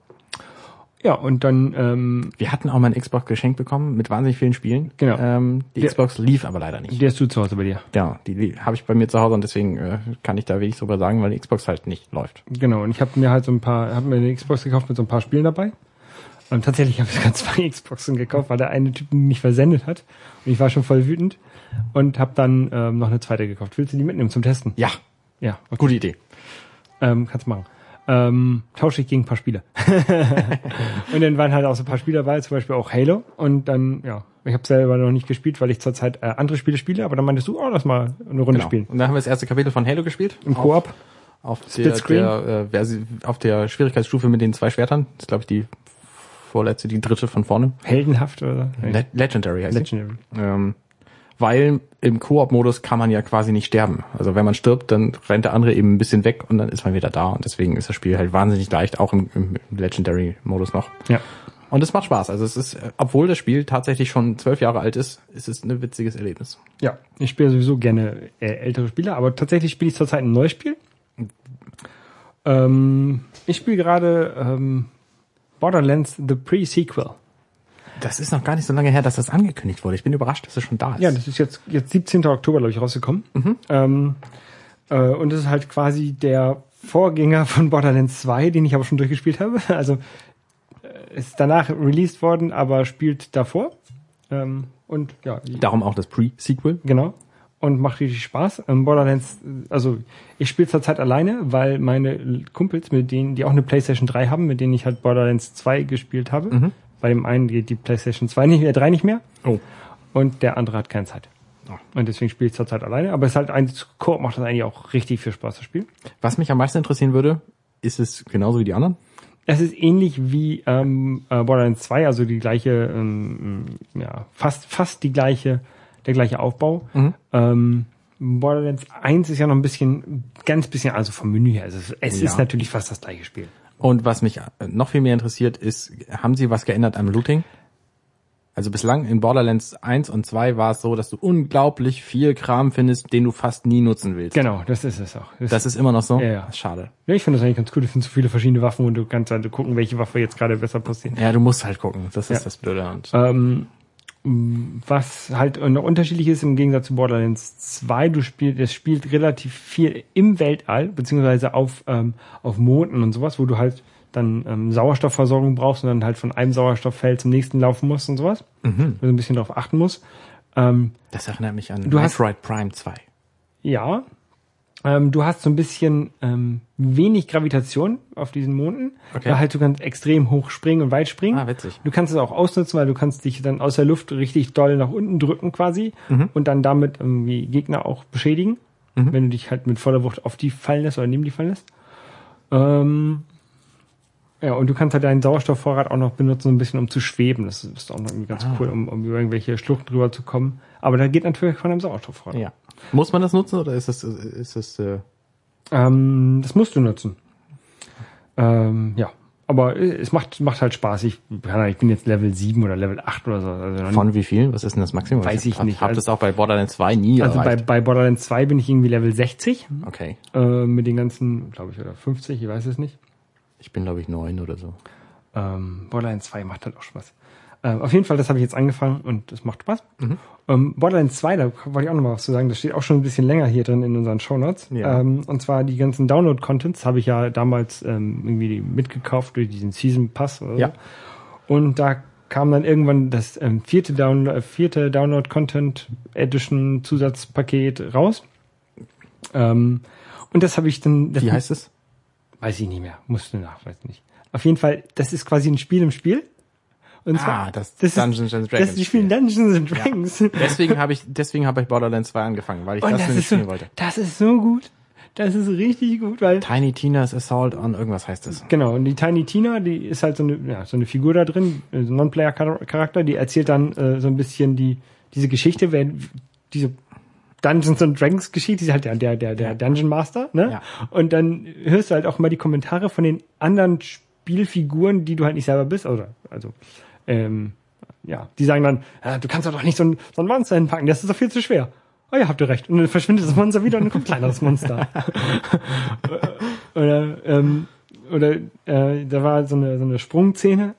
Ja, und dann, ähm, Wir hatten auch mal ein Xbox geschenkt bekommen mit wahnsinnig vielen Spielen. Genau. Ähm, die Der- Xbox lief aber leider nicht. der ist du zu Hause bei dir. Ja, die habe ich bei mir zu Hause und deswegen äh, kann ich da wenig drüber sagen, weil die Xbox halt nicht läuft. Genau, und ich habe mir halt so ein paar, habe mir eine Xbox gekauft mit so ein paar Spielen dabei. Und tatsächlich habe ich sogar <laughs> zwei Xboxen gekauft, weil der eine Typ die nicht versendet hat. Und ich war schon voll wütend und habe dann ähm, noch eine zweite gekauft. Willst du die mitnehmen zum Testen? Ja, Ja, okay. gute Idee. Ähm, kannst machen. Ähm, tausche ich gegen ein paar Spiele. <laughs> und dann waren halt auch so ein paar Spiele dabei, zum Beispiel auch Halo. Und dann, ja, ich habe selber noch nicht gespielt, weil ich zurzeit äh, andere Spiele spiele. Aber dann meintest du, oh, lass mal eine Runde Genau. spielen. Und dann haben wir das erste Kapitel von Halo gespielt. Im Auf- Koop. Auf der, Splitscreen? der, äh, auf der Schwierigkeitsstufe mit den zwei Schwertern. Das ist, glaube ich, die vorletzte, die dritte von vorne. Heldenhaft oder? Le Legendary heißt Legendary. Ähm, weil im Koop-Modus kann man ja quasi nicht sterben. Also wenn man stirbt, dann rennt der andere eben ein bisschen weg und dann ist man wieder da. Und deswegen ist das Spiel halt wahnsinnig leicht, auch im, im Legendary-Modus noch. Ja. Und es macht Spaß. Also es ist, obwohl das Spiel tatsächlich schon zwölf Jahre alt ist, ist es ein witziges Erlebnis. Ja, ich spiele sowieso gerne äh, ältere Spiele, aber tatsächlich spiele ich zurzeit ein neues Spiel. Ähm, ich spiele gerade ähm, Borderlands The Pre-Sequel. Das ist noch gar nicht so lange her, dass das angekündigt wurde. Ich bin überrascht, dass es schon da ist. Ja, das ist jetzt, jetzt 17. Oktober, glaube ich, rausgekommen. Ähm, äh, und das ist halt quasi der Vorgänger von Borderlands 2, den ich aber schon durchgespielt habe. <laughs> Also äh, ist danach released worden, aber spielt davor. Ähm, und ja, Darum auch das Pre-Sequel. Genau. Und macht richtig Spaß. Ähm, Borderlands, also ich spiele zurzeit alleine, weil meine Kumpels, mit denen, die auch eine PlayStation 3 haben, mit denen ich halt Borderlands 2 gespielt habe, bei dem einen geht die PlayStation 2 nicht mehr, 3 nicht mehr Oh. und der andere hat keine Zeit. Ah. Und deswegen spiele ich zurzeit alleine. Aber es ist halt ein Koop macht das eigentlich auch richtig viel Spaß, das Spiel. Was mich am meisten interessieren würde, ist es genauso wie die anderen? Es ist ähnlich wie ähm, äh, Borderlands 2, also die gleiche, ähm, ja, fast, fast die gleiche, der gleiche Aufbau. Ähm, Borderlands 1 ist ja noch ein bisschen, ganz bisschen, also vom Menü her. Also es, es Ja. ist natürlich fast das gleiche Spiel. Und was mich äh, noch viel mehr interessiert, ist, haben sie was geändert am Looting? Also bislang in Borderlands 1 und 2 war es so, dass du unglaublich viel Kram findest, den du fast nie nutzen willst. Genau, das ist es auch. Das, Das ist immer noch so? Ja, ja. Schade. ja, ich finde das eigentlich ganz cool. Ich finde so viele verschiedene Waffen und du kannst halt gucken, welche Waffe jetzt gerade besser passiert. Ja, du musst halt gucken. Das ist Ja. das Blöde. Und Ähm, was halt noch unterschiedlich ist im Gegensatz zu Borderlands 2, du spielst, es spielt relativ viel im Weltall, beziehungsweise auf, ähm, auf Monden und sowas, wo du halt dann ähm, Sauerstoffversorgung brauchst und dann halt von einem Sauerstofffeld zum nächsten laufen musst und sowas. Mhm. Wo du ein bisschen darauf achten musst. Ähm, Das erinnert mich an Du hast- Metroid Prime 2. ja. Ähm, du hast so ein bisschen ähm, wenig Gravitation auf diesen Monden. Okay. Da halt du kannst extrem hoch springen und weit springen. Ah, witzig. Du kannst es auch ausnutzen, weil du kannst dich dann aus der Luft richtig doll nach unten drücken quasi Mhm. und dann damit irgendwie Gegner auch beschädigen, wenn du dich halt mit voller Wucht auf die fallen lässt oder neben die fallen lässt. Ähm, ja, und du kannst halt deinen Sauerstoffvorrat auch noch benutzen, so ein bisschen um zu schweben. Das ist auch noch irgendwie ganz Ah. cool, um, um über irgendwelche Schluchten drüber zu kommen. Aber da geht natürlich von deinem Sauerstoffvorrat. Ja. Muss man das nutzen oder ist das, ist das, äh, Ähm, das musst du nutzen. Ähm, ja. Aber äh, es macht, macht halt Spaß. Ich, keine ich bin jetzt Level 7 oder Level 8 oder so. Also von wie viel? Was ist denn das Maximum? Weiß ich hab, nicht. Hab Also- das auch bei Borderlands 2 nie Also bei, erreicht. bei Borderlands 2 bin ich irgendwie Level 60 okay. äh, mit den ganzen, glaube ich, oder 50, ich weiß es nicht. Ich bin, glaube ich, neun oder so. Ähm, Borderlands 2 macht halt auch Spaß. Ähm, auf jeden Fall, das habe ich jetzt angefangen und das macht Spaß. Ähm, Borderlands 2, da wollte ich auch noch mal was zu sagen, das steht auch schon ein bisschen länger hier drin in unseren Shownotes. Ja. Ähm, und zwar die ganzen Download-Contents habe ich ja damals ähm, irgendwie mitgekauft durch diesen Season Pass oder Ja. so. Und da kam dann irgendwann das ähm, vierte, Down äh, vierte Download-Content Edition Zusatzpaket raus. Ähm, und das habe ich dann. Wie heißt es? Weiß ich nicht mehr. Musste nach, weiß nicht. Auf jeden Fall, das ist quasi ein Spiel im Spiel. Und Ah, das ist- Dungeons and Das Dragons ist die spielen Dungeons and Dragons. Deswegen habe ich, deswegen habe ich Borderlands 2 angefangen, weil ich Und das, das, nämlich so, spielen wollte. das ist so gut. Das ist richtig gut, weil Tiny Tina's Assault on irgendwas heißt es. genau und die Tiny Tina, die ist halt so eine, ja, so eine Figur da drin, äh, so ein Non-Player-Charakter, die erzählt dann äh, so ein bisschen die diese Geschichte, wer diese Dungeons and Dragons Geschichte, die ist halt der der der, der Dungeon Master, ne? Ja. Und dann hörst du halt auch mal die Kommentare von den anderen Spielfiguren, die du halt nicht selber bist, oder also ähm, ja, die sagen dann, ja, du kannst doch nicht so ein, so ein Monster hinpacken, das ist doch viel zu schwer. Oh ja, habt ihr recht. Und dann verschwindet das Monster wieder und dann kommt ein kleineres Monster. <laughs> oder ähm, oder äh, da war so eine, so eine Sprungszene,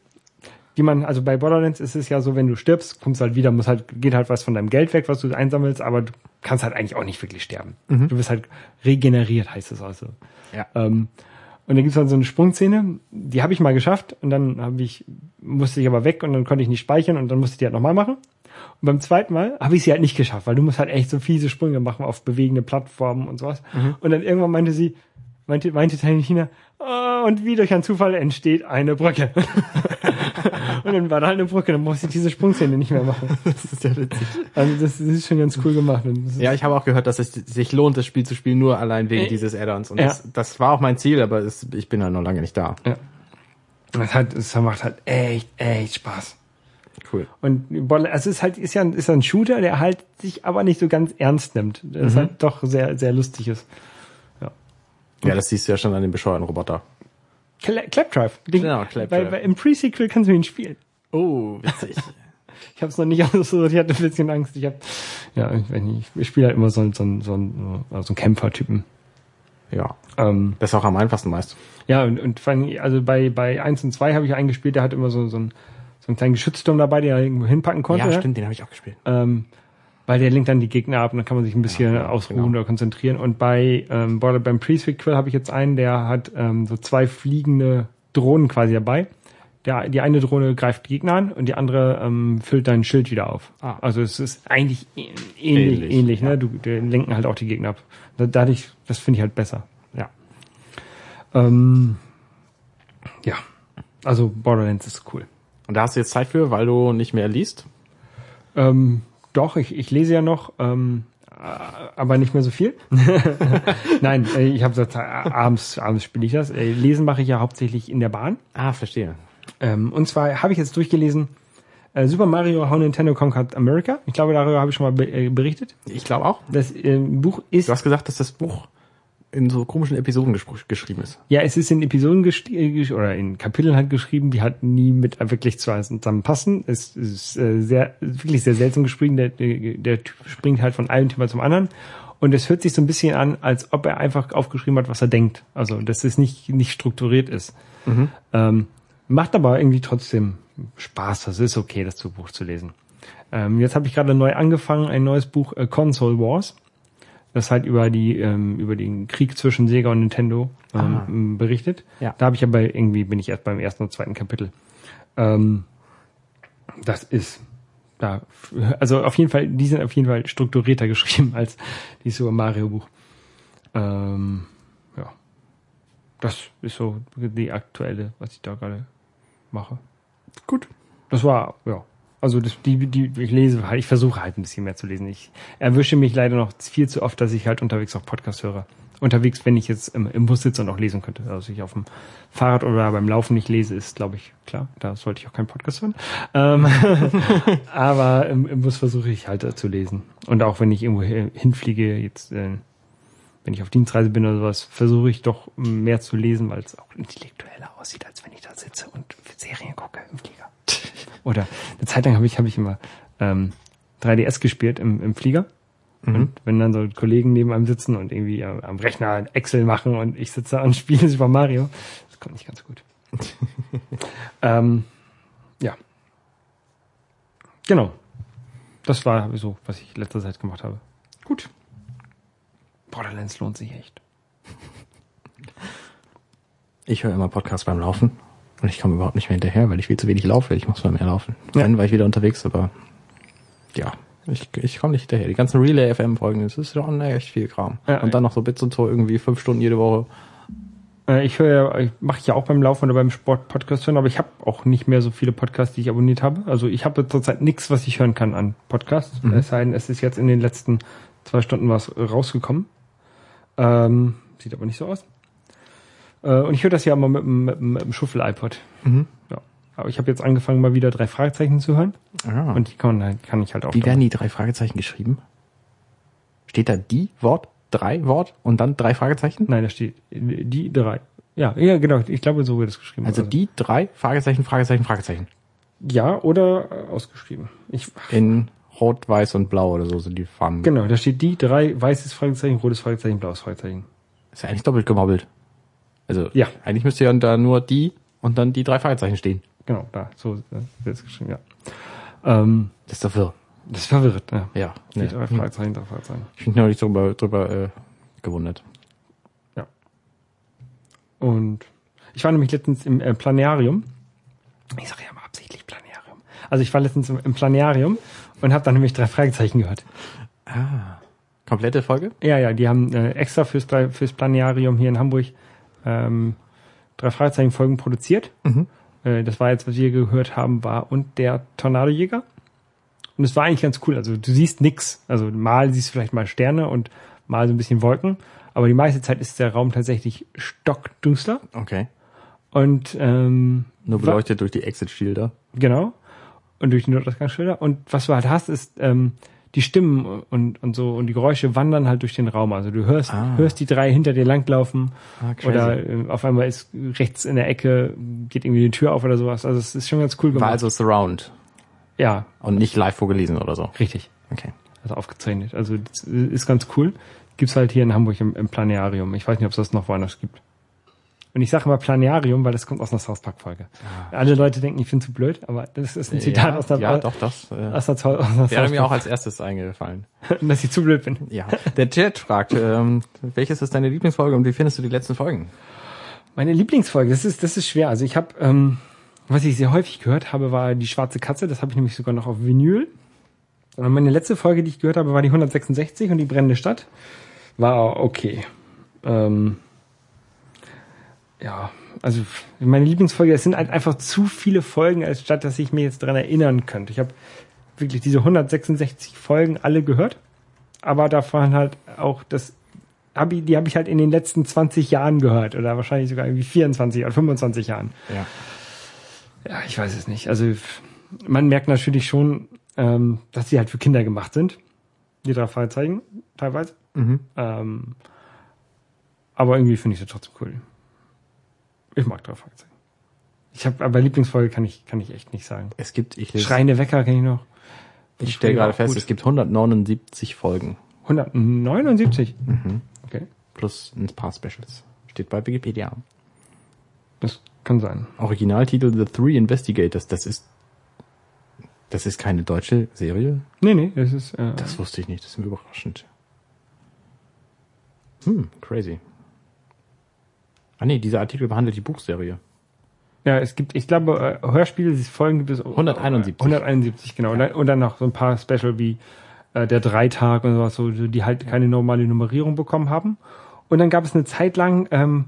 die man, also bei Borderlands ist es ja so, wenn du stirbst, kommst halt wieder, muss halt, geht halt was von deinem Geld weg, was du einsammelst, aber du kannst halt eigentlich auch nicht wirklich sterben. Du bist halt regeneriert, heißt es also. Ja. Ähm, und dann gibt's dann so eine Sprungszene, die habe ich mal geschafft und dann habe ich, musste ich aber weg und dann konnte ich nicht speichern und dann musste ich die halt nochmal machen. Und beim zweiten Mal habe ich sie halt nicht geschafft, weil du musst halt echt so fiese Sprünge machen auf bewegende Plattformen und sowas. Und dann irgendwann meinte sie, meinte, meinte Tiny Tina, "Ah, und wie durch einen Zufall entsteht eine Brücke. <laughs> und dann war da halt eine Brücke, dann musste ich diese Sprungszene nicht mehr machen. <laughs> Das ist ja witzig. Also das, das ist schon ganz cool gemacht. Das Ja, ich habe auch gehört, dass es sich lohnt, das Spiel zu spielen, nur allein wegen Äh, dieses Add-ons. Und ja. das, das war auch mein Ziel, aber es, ich bin halt noch lange nicht da. Ja. Das, hat, das macht halt echt, echt Spaß. Cool. Und also es ist halt, ist ja, ein- ist ja ein Shooter, der halt sich aber nicht so ganz ernst nimmt. Der ist halt doch sehr, sehr lustig ist. Ja, das siehst du ja schon an dem bescheuerten Roboter. Cla- Clapdrive. Den, Genau, Clapdrive. Weil, weil im Pre-Sequel kannst du ihn spielen. Oh, witzig. <laughs> Ich habe es noch nicht <laughs> ausgesucht, ich hatte ein bisschen Angst. Ich habe, ja, ich, weiß nicht, ich spiele halt immer so, einen- so, einen- so, einen- so einen Kämpfertypen. ja. Ähm, Das ist auch am einfachsten meist. ja, und, und vor allem, also bei, bei 1 und 2 habe ich einen gespielt, der hat immer so, so, einen, so einen kleinen Geschützturm dabei, den er irgendwo hinpacken konnte. Ja, stimmt, den habe ich auch gespielt. ähm, weil der lenkt dann die Gegner ab und dann kann man sich ein bisschen Ja, ausruhen genau. oder konzentrieren. Und bei ähm, Border beim Pre-Sequel habe ich jetzt einen, der hat ähm, so zwei fliegende Drohnen quasi dabei. Der, die eine Drohne greift die Gegner an und die andere ähm, füllt dein Schild wieder auf. Ah. Also es ist eigentlich ähnlich, Ähnlich, ähnlich, ja. ne? Du, die lenken halt auch die Gegner ab. Da- Dadurch, das finde ich halt besser. Ja. Ähm, ja, also Borderlands ist cool. Und da hast du jetzt Zeit für, weil du nicht mehr liest? Ähm, doch, ich, ich lese ja noch, ähm, äh, aber nicht mehr so viel. <laughs> Nein, äh, ich habe so äh, abends, abends spiele ich das. Lesen mache ich ja hauptsächlich in der Bahn. Ah, verstehe. Ähm, und zwar habe ich jetzt durchgelesen äh, Super Mario How Nintendo Conquered America. Ich glaube, darüber habe ich schon mal be äh, berichtet. Ich glaube auch. Das äh, Buch ist Du hast gesagt, dass das Buch in so komischen Episoden geschrieben ist. Ja, es ist in Episoden gest- äh, oder in Kapiteln halt geschrieben, die halt nie mit wirklich zusammenpassen. Es ist äh, sehr, wirklich sehr seltsam geschrieben. Der, der, Typ springt halt von einem Thema zum anderen. Und es hört sich so ein bisschen an, als ob er einfach aufgeschrieben hat, was er denkt. Also, dass es nicht, nicht strukturiert ist. Ähm, macht aber irgendwie trotzdem Spaß. Das ist okay, das Buch zu lesen. Ähm, jetzt habe ich gerade neu angefangen, ein neues Buch äh, Console Wars. Das halt über die ähm, über den Krieg zwischen Sega und Nintendo ähm, berichtet. Ja. Da habe ich aber irgendwie bin ich erst beim ersten und zweiten Kapitel. Ähm, das ist da also auf jeden Fall die sind auf jeden Fall strukturierter <laughs> geschrieben als die Super Mario Buch. Ähm, ja, das ist so die aktuelle, was ich da gerade mache. Gut. Das war, ja. Also das, die, die, ich lese halt, ich versuche halt ein bisschen mehr zu lesen. Ich erwische mich leider noch viel zu oft, dass ich halt unterwegs auch Podcast höre. Unterwegs, wenn ich jetzt im, im Bus sitze und auch lesen könnte. Also ich auf dem Fahrrad oder beim Laufen nicht lese, ist, glaube ich, klar. Da sollte ich auch keinen Podcast hören. Ähm, <laughs> aber im, im Bus versuche ich halt äh, zu lesen. Und auch wenn ich irgendwo hin- hinfliege, jetzt, äh, wenn ich auf Dienstreise bin oder sowas, versuche ich doch mehr zu lesen, weil es auch intellektueller aussieht, als wenn ich da sitze und Serien gucke im Flieger. Oder eine Zeit lang habe ich, habe ich immer ähm, 3DS gespielt im, im Flieger. Und wenn dann so Kollegen neben einem sitzen und irgendwie äh, am Rechner Excel machen und ich sitze da und <laughs> spiele Super Mario, das kommt nicht ganz gut. <laughs> ähm, ja. Genau. Das war so, was ich letzter Zeit gemacht habe. Gut. Borderlands lohnt sich echt. Ich höre immer Podcasts beim Laufen und ich komme überhaupt nicht mehr hinterher, weil ich viel zu wenig laufe. Ich muss mal mehr laufen. Ja. Dann war ich wieder unterwegs, aber ja, ich, ich komme nicht hinterher. Die ganzen Relay FM Folgen, das ist schon echt viel Kram. Ja, und dann noch so Bits und so irgendwie fünf Stunden jede Woche. Äh, ich höre, ja- ich mache ja auch beim Laufen oder beim Sport Podcast hören, aber ich habe auch nicht mehr so viele Podcasts, die ich abonniert habe. Also ich habe zurzeit nichts, was ich hören kann an Podcasts. Es sei denn, es ist jetzt in den letzten zwei Stunden was rausgekommen. Ähm, sieht aber nicht so aus. Äh, und ich höre das ja immer mit, dem- mit, mit dem Schuffel-iPod. Ja. Aber ich habe jetzt angefangen, mal wieder drei Fragezeichen zu hören. Ah. Und die kann, man kann ich halt auch. Wie werden die drei Fragezeichen geschrieben? Steht da die Wort, drei Wort und dann drei Fragezeichen? Nein, da steht die drei. Ja, ja, genau. Ich glaube, so wird es geschrieben. Also die drei Fragezeichen, Fragezeichen, Fragezeichen. Ja, oder äh, ausgeschrieben. Ich, In Rot, Weiß und Blau oder so sind die Farben. genau, da steht die drei, weißes Fragezeichen, rotes Fragezeichen, blaues Fragezeichen. Ist ja eigentlich doppelt gemobbelt. Also Ja. eigentlich müsste ja da nur die und dann die drei Fragezeichen stehen. Genau, da, so äh, wird es geschrieben, ja. Ähm, Das ist doch wirr. das ist verwirrt, ja. Ja. Die Ne. drei Fragezeichen, drei Fragezeichen. Ich bin neulich drüber, drüber äh, gewundert. Ja. Und ich war nämlich letztens im äh, Planarium. Ich sage ja mal absichtlich Planarium. Also ich war letztens im, im Planarium und habe dann nämlich drei Fragezeichen gehört. Komplette Folge? Ja, ja, die haben äh, extra fürs, fürs Planarium hier in Hamburg ähm, drei Fragezeichen Folgen produziert. Äh, das war jetzt, was wir gehört haben, war und der Tornadojäger. Und es war eigentlich ganz cool. Also du siehst nix. Also mal siehst du vielleicht mal Sterne und mal so ein bisschen Wolken. Aber die meiste Zeit ist der Raum tatsächlich stockduster. Okay. Und ähm, Nur beleuchtet durch die Exit-Schilder. Genau. Und durch die Notausgangsschilder. Und was du halt hast, ist ähm, die Stimmen und, und so und die Geräusche wandern halt durch den Raum. Also du hörst, Ah. hörst die drei hinter dir langlaufen Ah, crazy. oder äh, auf einmal ist rechts in der Ecke, geht irgendwie die Tür auf oder sowas. Also es ist schon ganz cool gemacht. War also Surround ja, und nicht live vorgelesen oder so. richtig. Okay. Also aufgezeichnet. Also das ist ganz cool. Gibt's halt hier in Hamburg im, im Planetarium. Ich weiß nicht, ob es das noch woanders gibt. Und ich sage immer Planetarium, weil das kommt aus einer South Park Folge. Alle Leute denken, ich finde zu blöd, aber das ist ein Zitat Ah. ja, aus der, ja, doch, das äh, aus der, aus der wäre mir auch als erstes eingefallen. <laughs> dass ich zu blöd bin. Ja. Der Chat fragt, ähm, welches ist deine Lieblingsfolge und wie findest du die letzten Folgen? Meine Lieblingsfolge, das ist, das ist schwer. Also ich habe, ähm, was ich sehr häufig gehört habe, war die schwarze Katze. Das habe ich nämlich sogar noch auf Vinyl. Und meine letzte Folge, die ich gehört habe, war die 166 und die brennende Stadt. War okay. Ähm, ja, also meine Lieblingsfolge, es sind halt einfach zu viele Folgen, als statt dass ich mir jetzt dran erinnern könnte. Ich habe wirklich diese 166 Folgen alle gehört, aber davon halt auch das hab ich, die habe ich halt in den letzten 20 Jahren gehört oder wahrscheinlich sogar irgendwie 24 oder 25 Jahren. Ja. Ja, ich weiß es nicht. Also man merkt natürlich schon, ähm, dass sie halt für Kinder gemacht sind. Die drei Fragezeichen teilweise. Ähm, aber irgendwie finde ich sie trotzdem cool. Ich mag drei Fragezeichen. Ich habe aber Lieblingsfolge kann ich kann ich echt nicht sagen. Es gibt, ich, lese- Schreiende Wecker kenne ich noch. ich stelle gerade fest, gut. es gibt 179 Folgen 179. Okay, plus ein paar Specials. Steht bei Wikipedia. das kann sein. Originaltitel The Three Investigators. Das ist Das ist keine deutsche Serie? Nee, nee, das ist, äh, Das wusste ich nicht, das ist mir überraschend. Hm, crazy. Ah nee, dieser Artikel behandelt die Buchserie. ja, es gibt, ich glaube, äh, Hörspiele, die Folgen gibt es 171. 171, genau. Und dann, und dann noch so ein paar Special wie äh, der Dreitag und sowas, so, die halt keine normale Nummerierung bekommen haben. Und dann gab es eine Zeit lang, ähm,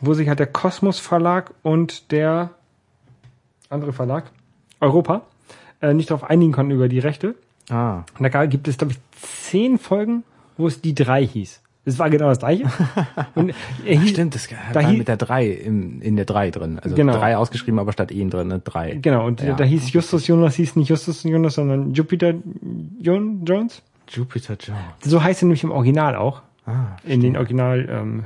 wo sich halt der Kosmos Verlag und der andere Verlag, Europa, äh, nicht darauf einigen konnten über die Rechte. Ah. Und da gibt es, glaube ich, zehn Folgen, wo es die drei hieß. Es war genau das gleiche. <laughs> Und er hieß, Stimmt, das da war mit der 3 im, in der 3 drin. Also Genau. 3 ausgeschrieben, aber statt E drin, eine 3. Genau, und Ja. da hieß Justus Jonas, hieß nicht Justus Jonas, sondern Jupiter Jon Jones. Jupiter Jones. So heißt er nämlich im Original auch, Ah, in den Original ähm.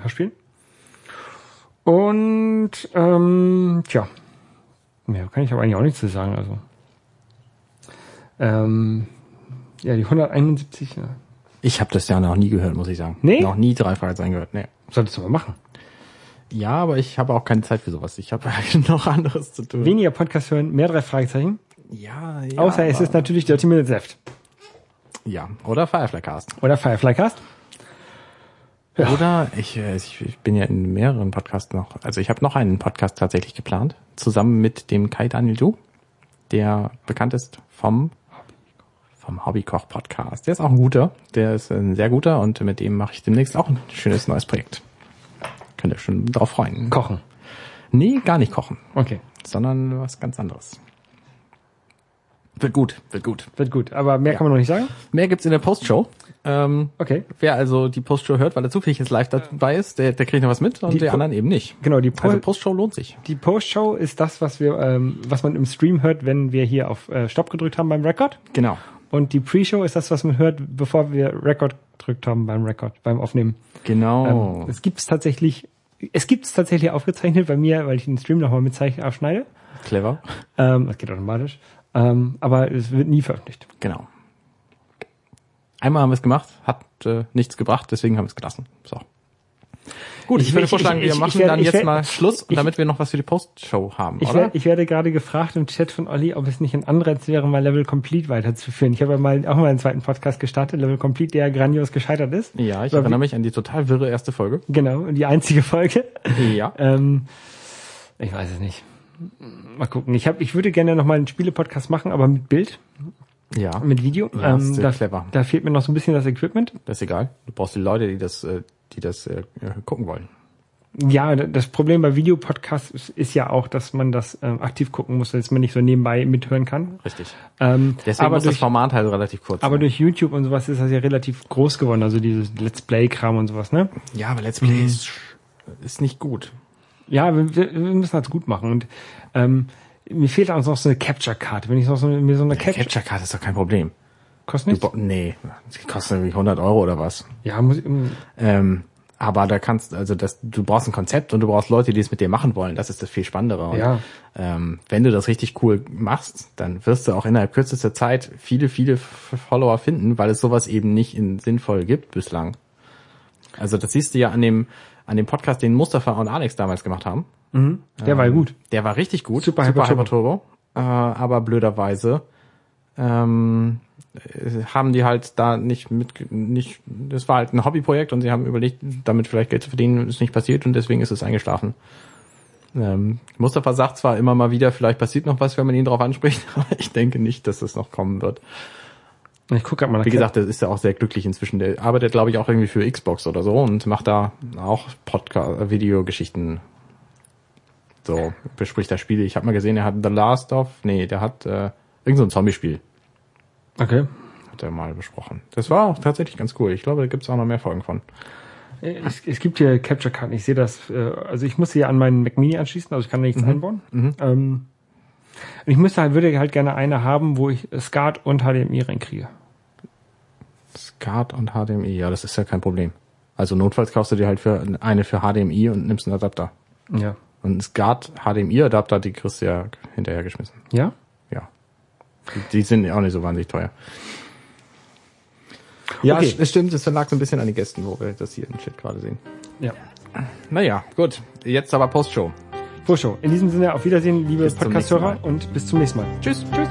Und ähm, tja, mehr kann ich aber eigentlich auch nichts zu sagen. Also ähm, ja, die 171, ja. Ich habe das ja noch nie gehört, muss ich sagen. Nee? Noch nie drei Fragezeichen gehört. Nee. solltest du mal machen. Ja, aber ich habe auch keine Zeit für sowas. Ich habe <laughs> noch anderes zu tun. Weniger Podcast hören, mehr drei Fragezeichen. Ja, ja. Außer es ist natürlich Dirty Minute Theft Ja, oder Firefly Cast. oder Firefly Cast. Ja. Oder ich, äh, ich, ich bin ja in mehreren Podcasts noch. Also ich habe noch einen Podcast tatsächlich geplant, zusammen mit dem Kai Daniel Du, der bekannt ist vom vom Hobbykoch Podcast. Der ist auch ein guter, der ist ein sehr guter und mit dem mache ich demnächst auch ein schönes neues Projekt. Könnt ihr schon drauf freuen. Kochen. Nee, gar nicht kochen, Okay, sondern was ganz anderes. Wird gut, wird gut. wird gut. Aber mehr kann man noch nicht sagen. Mehr gibt's in der Postshow. Ähm, Okay. Wer also die Postshow hört, weil er zufällig jetzt live dabei ist, der, der kriegt noch was mit und Die die, anderen eben nicht. Genau, die, po Also Postshow lohnt sich. die Postshow ist das, was wir, ähm, was man im Stream hört, wenn wir hier auf äh, Stopp gedrückt haben beim Record. Genau. Und die Pre-Show ist das, was man hört, bevor wir Record gedrückt haben beim Record, beim Aufnehmen. Genau. Ähm, es gibt's tatsächlich, es gibt's tatsächlich aufgezeichnet bei mir, weil ich den Stream nochmal mit Zeichen abschneide. Clever. Ähm, das geht automatisch. Ähm, aber es wird nie veröffentlicht. Genau. Einmal haben wir es gemacht, hat äh, nichts gebracht, deswegen haben wir es gelassen. So. Gut, ich, Ich- würde vorschlagen, ich- wir ich- machen ich werde- dann jetzt werde- mal Schluss, und damit wir noch was für die Postshow haben, Ich, oder? wer, ich werde gerade gefragt im Chat von Olli, ob es nicht ein Anreiz wäre, mal Level Complete weiterzuführen. Ich habe ja mal auch mal einen zweiten Podcast gestartet, Level Complete, der grandios gescheitert ist. ja, ich Aber erinnere mich an die total wirre erste Folge. Genau, die einzige Folge. Ja. <laughs> Ähm, ich weiß es nicht. Mal gucken. Ich, hab, ich würde gerne noch mal einen Spiele-Podcast machen, aber mit Bild, Ja. mit Video. Ja, ist sehr da, clever. da fehlt mir noch so ein bisschen das Equipment. Das ist egal. Du brauchst die Leute, die das, äh, die das äh, gucken wollen. Ja, das Problem bei Videopodcasts ist, ist ja auch, dass man das ähm, aktiv gucken muss, dass man nicht so nebenbei mithören kann. Richtig. Ähm, Deswegen aber muss das durch, Format halt relativ kurz aber sein. durch YouTube und sowas ist das ja relativ groß geworden, also dieses Let's Play-Kram und sowas, ne? Ja, aber Let's Play ist, ist nicht gut. Ja, wir, wir müssen das gut machen und ähm, mir fehlt auch noch so eine Capture-Card. Wenn ich noch so, mir so eine Capture... Capture Card ist doch kein Problem. Kostet nichts? nee, die kostet irgendwie 100 Euro oder was. Ja, muss ich, ähm, Ähm, aber da kannst, also das, du brauchst ein Konzept und du brauchst Leute, die es mit dir machen wollen. Das ist das viel Spannendere. Und, Ja. ähm, wenn du das richtig cool machst, dann wirst du auch innerhalb kürzester Zeit viele, viele Follower finden, weil es sowas eben nicht in sinnvoll gibt bislang. Also das siehst du ja an dem, an dem Podcast, den Mustafa und Alex damals gemacht haben. der war ja gut. Der war richtig gut. Super Hyper Turbo. Turbo. Äh, aber blöderweise ähm, äh, haben die halt da nicht mit nicht das war halt ein Hobbyprojekt und sie haben überlegt, damit vielleicht Geld zu verdienen, ist nicht passiert und deswegen ist es eingeschlafen. Ähm, Mustafa sagt zwar immer mal wieder, vielleicht passiert noch was, wenn man ihn darauf anspricht, <laughs> aber ich denke nicht, dass das noch kommen wird. Ich gucke gerade mal Wie gesagt, der ist ja auch sehr glücklich inzwischen. Der arbeitet, glaube ich, auch irgendwie für Xbox oder so und macht da auch Podcast, Videogeschichten. So, bespricht da Spiele. Ich habe mal gesehen, er hat The Last of, nee, der hat äh, irgend so ein Zombie-Spiel, Okay. hat er mal besprochen. Das war auch tatsächlich ganz cool. Ich glaube, da gibt's auch noch mehr Folgen von. Es, es gibt hier Capture-Karten. Ich sehe das, äh, also ich muss sie an meinen Mac Mini anschließen, also ich kann da nichts einbauen. Ähm, und ich müsste halt, würde halt gerne eine haben, wo ich SCART und HDMI reinkriege. SCART und HDMI, ja, das ist ja kein Problem. Also notfalls kaufst du dir halt für eine für HDMI und nimmst einen Adapter. Ja. Und ein SCART HDMI-Adapter, die kriegst du ja hinterhergeschmissen. Ja? Die, sind auch nicht so wahnsinnig teuer. Ja, Okay. es, stimmt, es lag so ein bisschen an die Gästen, wo wir das hier im Chat gerade sehen. Ja. Naja, gut. Jetzt aber Postshow. Vorshow. In diesem Sinne, auf Wiedersehen, liebe Podcast-Hörer und bis zum nächsten Mal. Tschüss. Tschüss.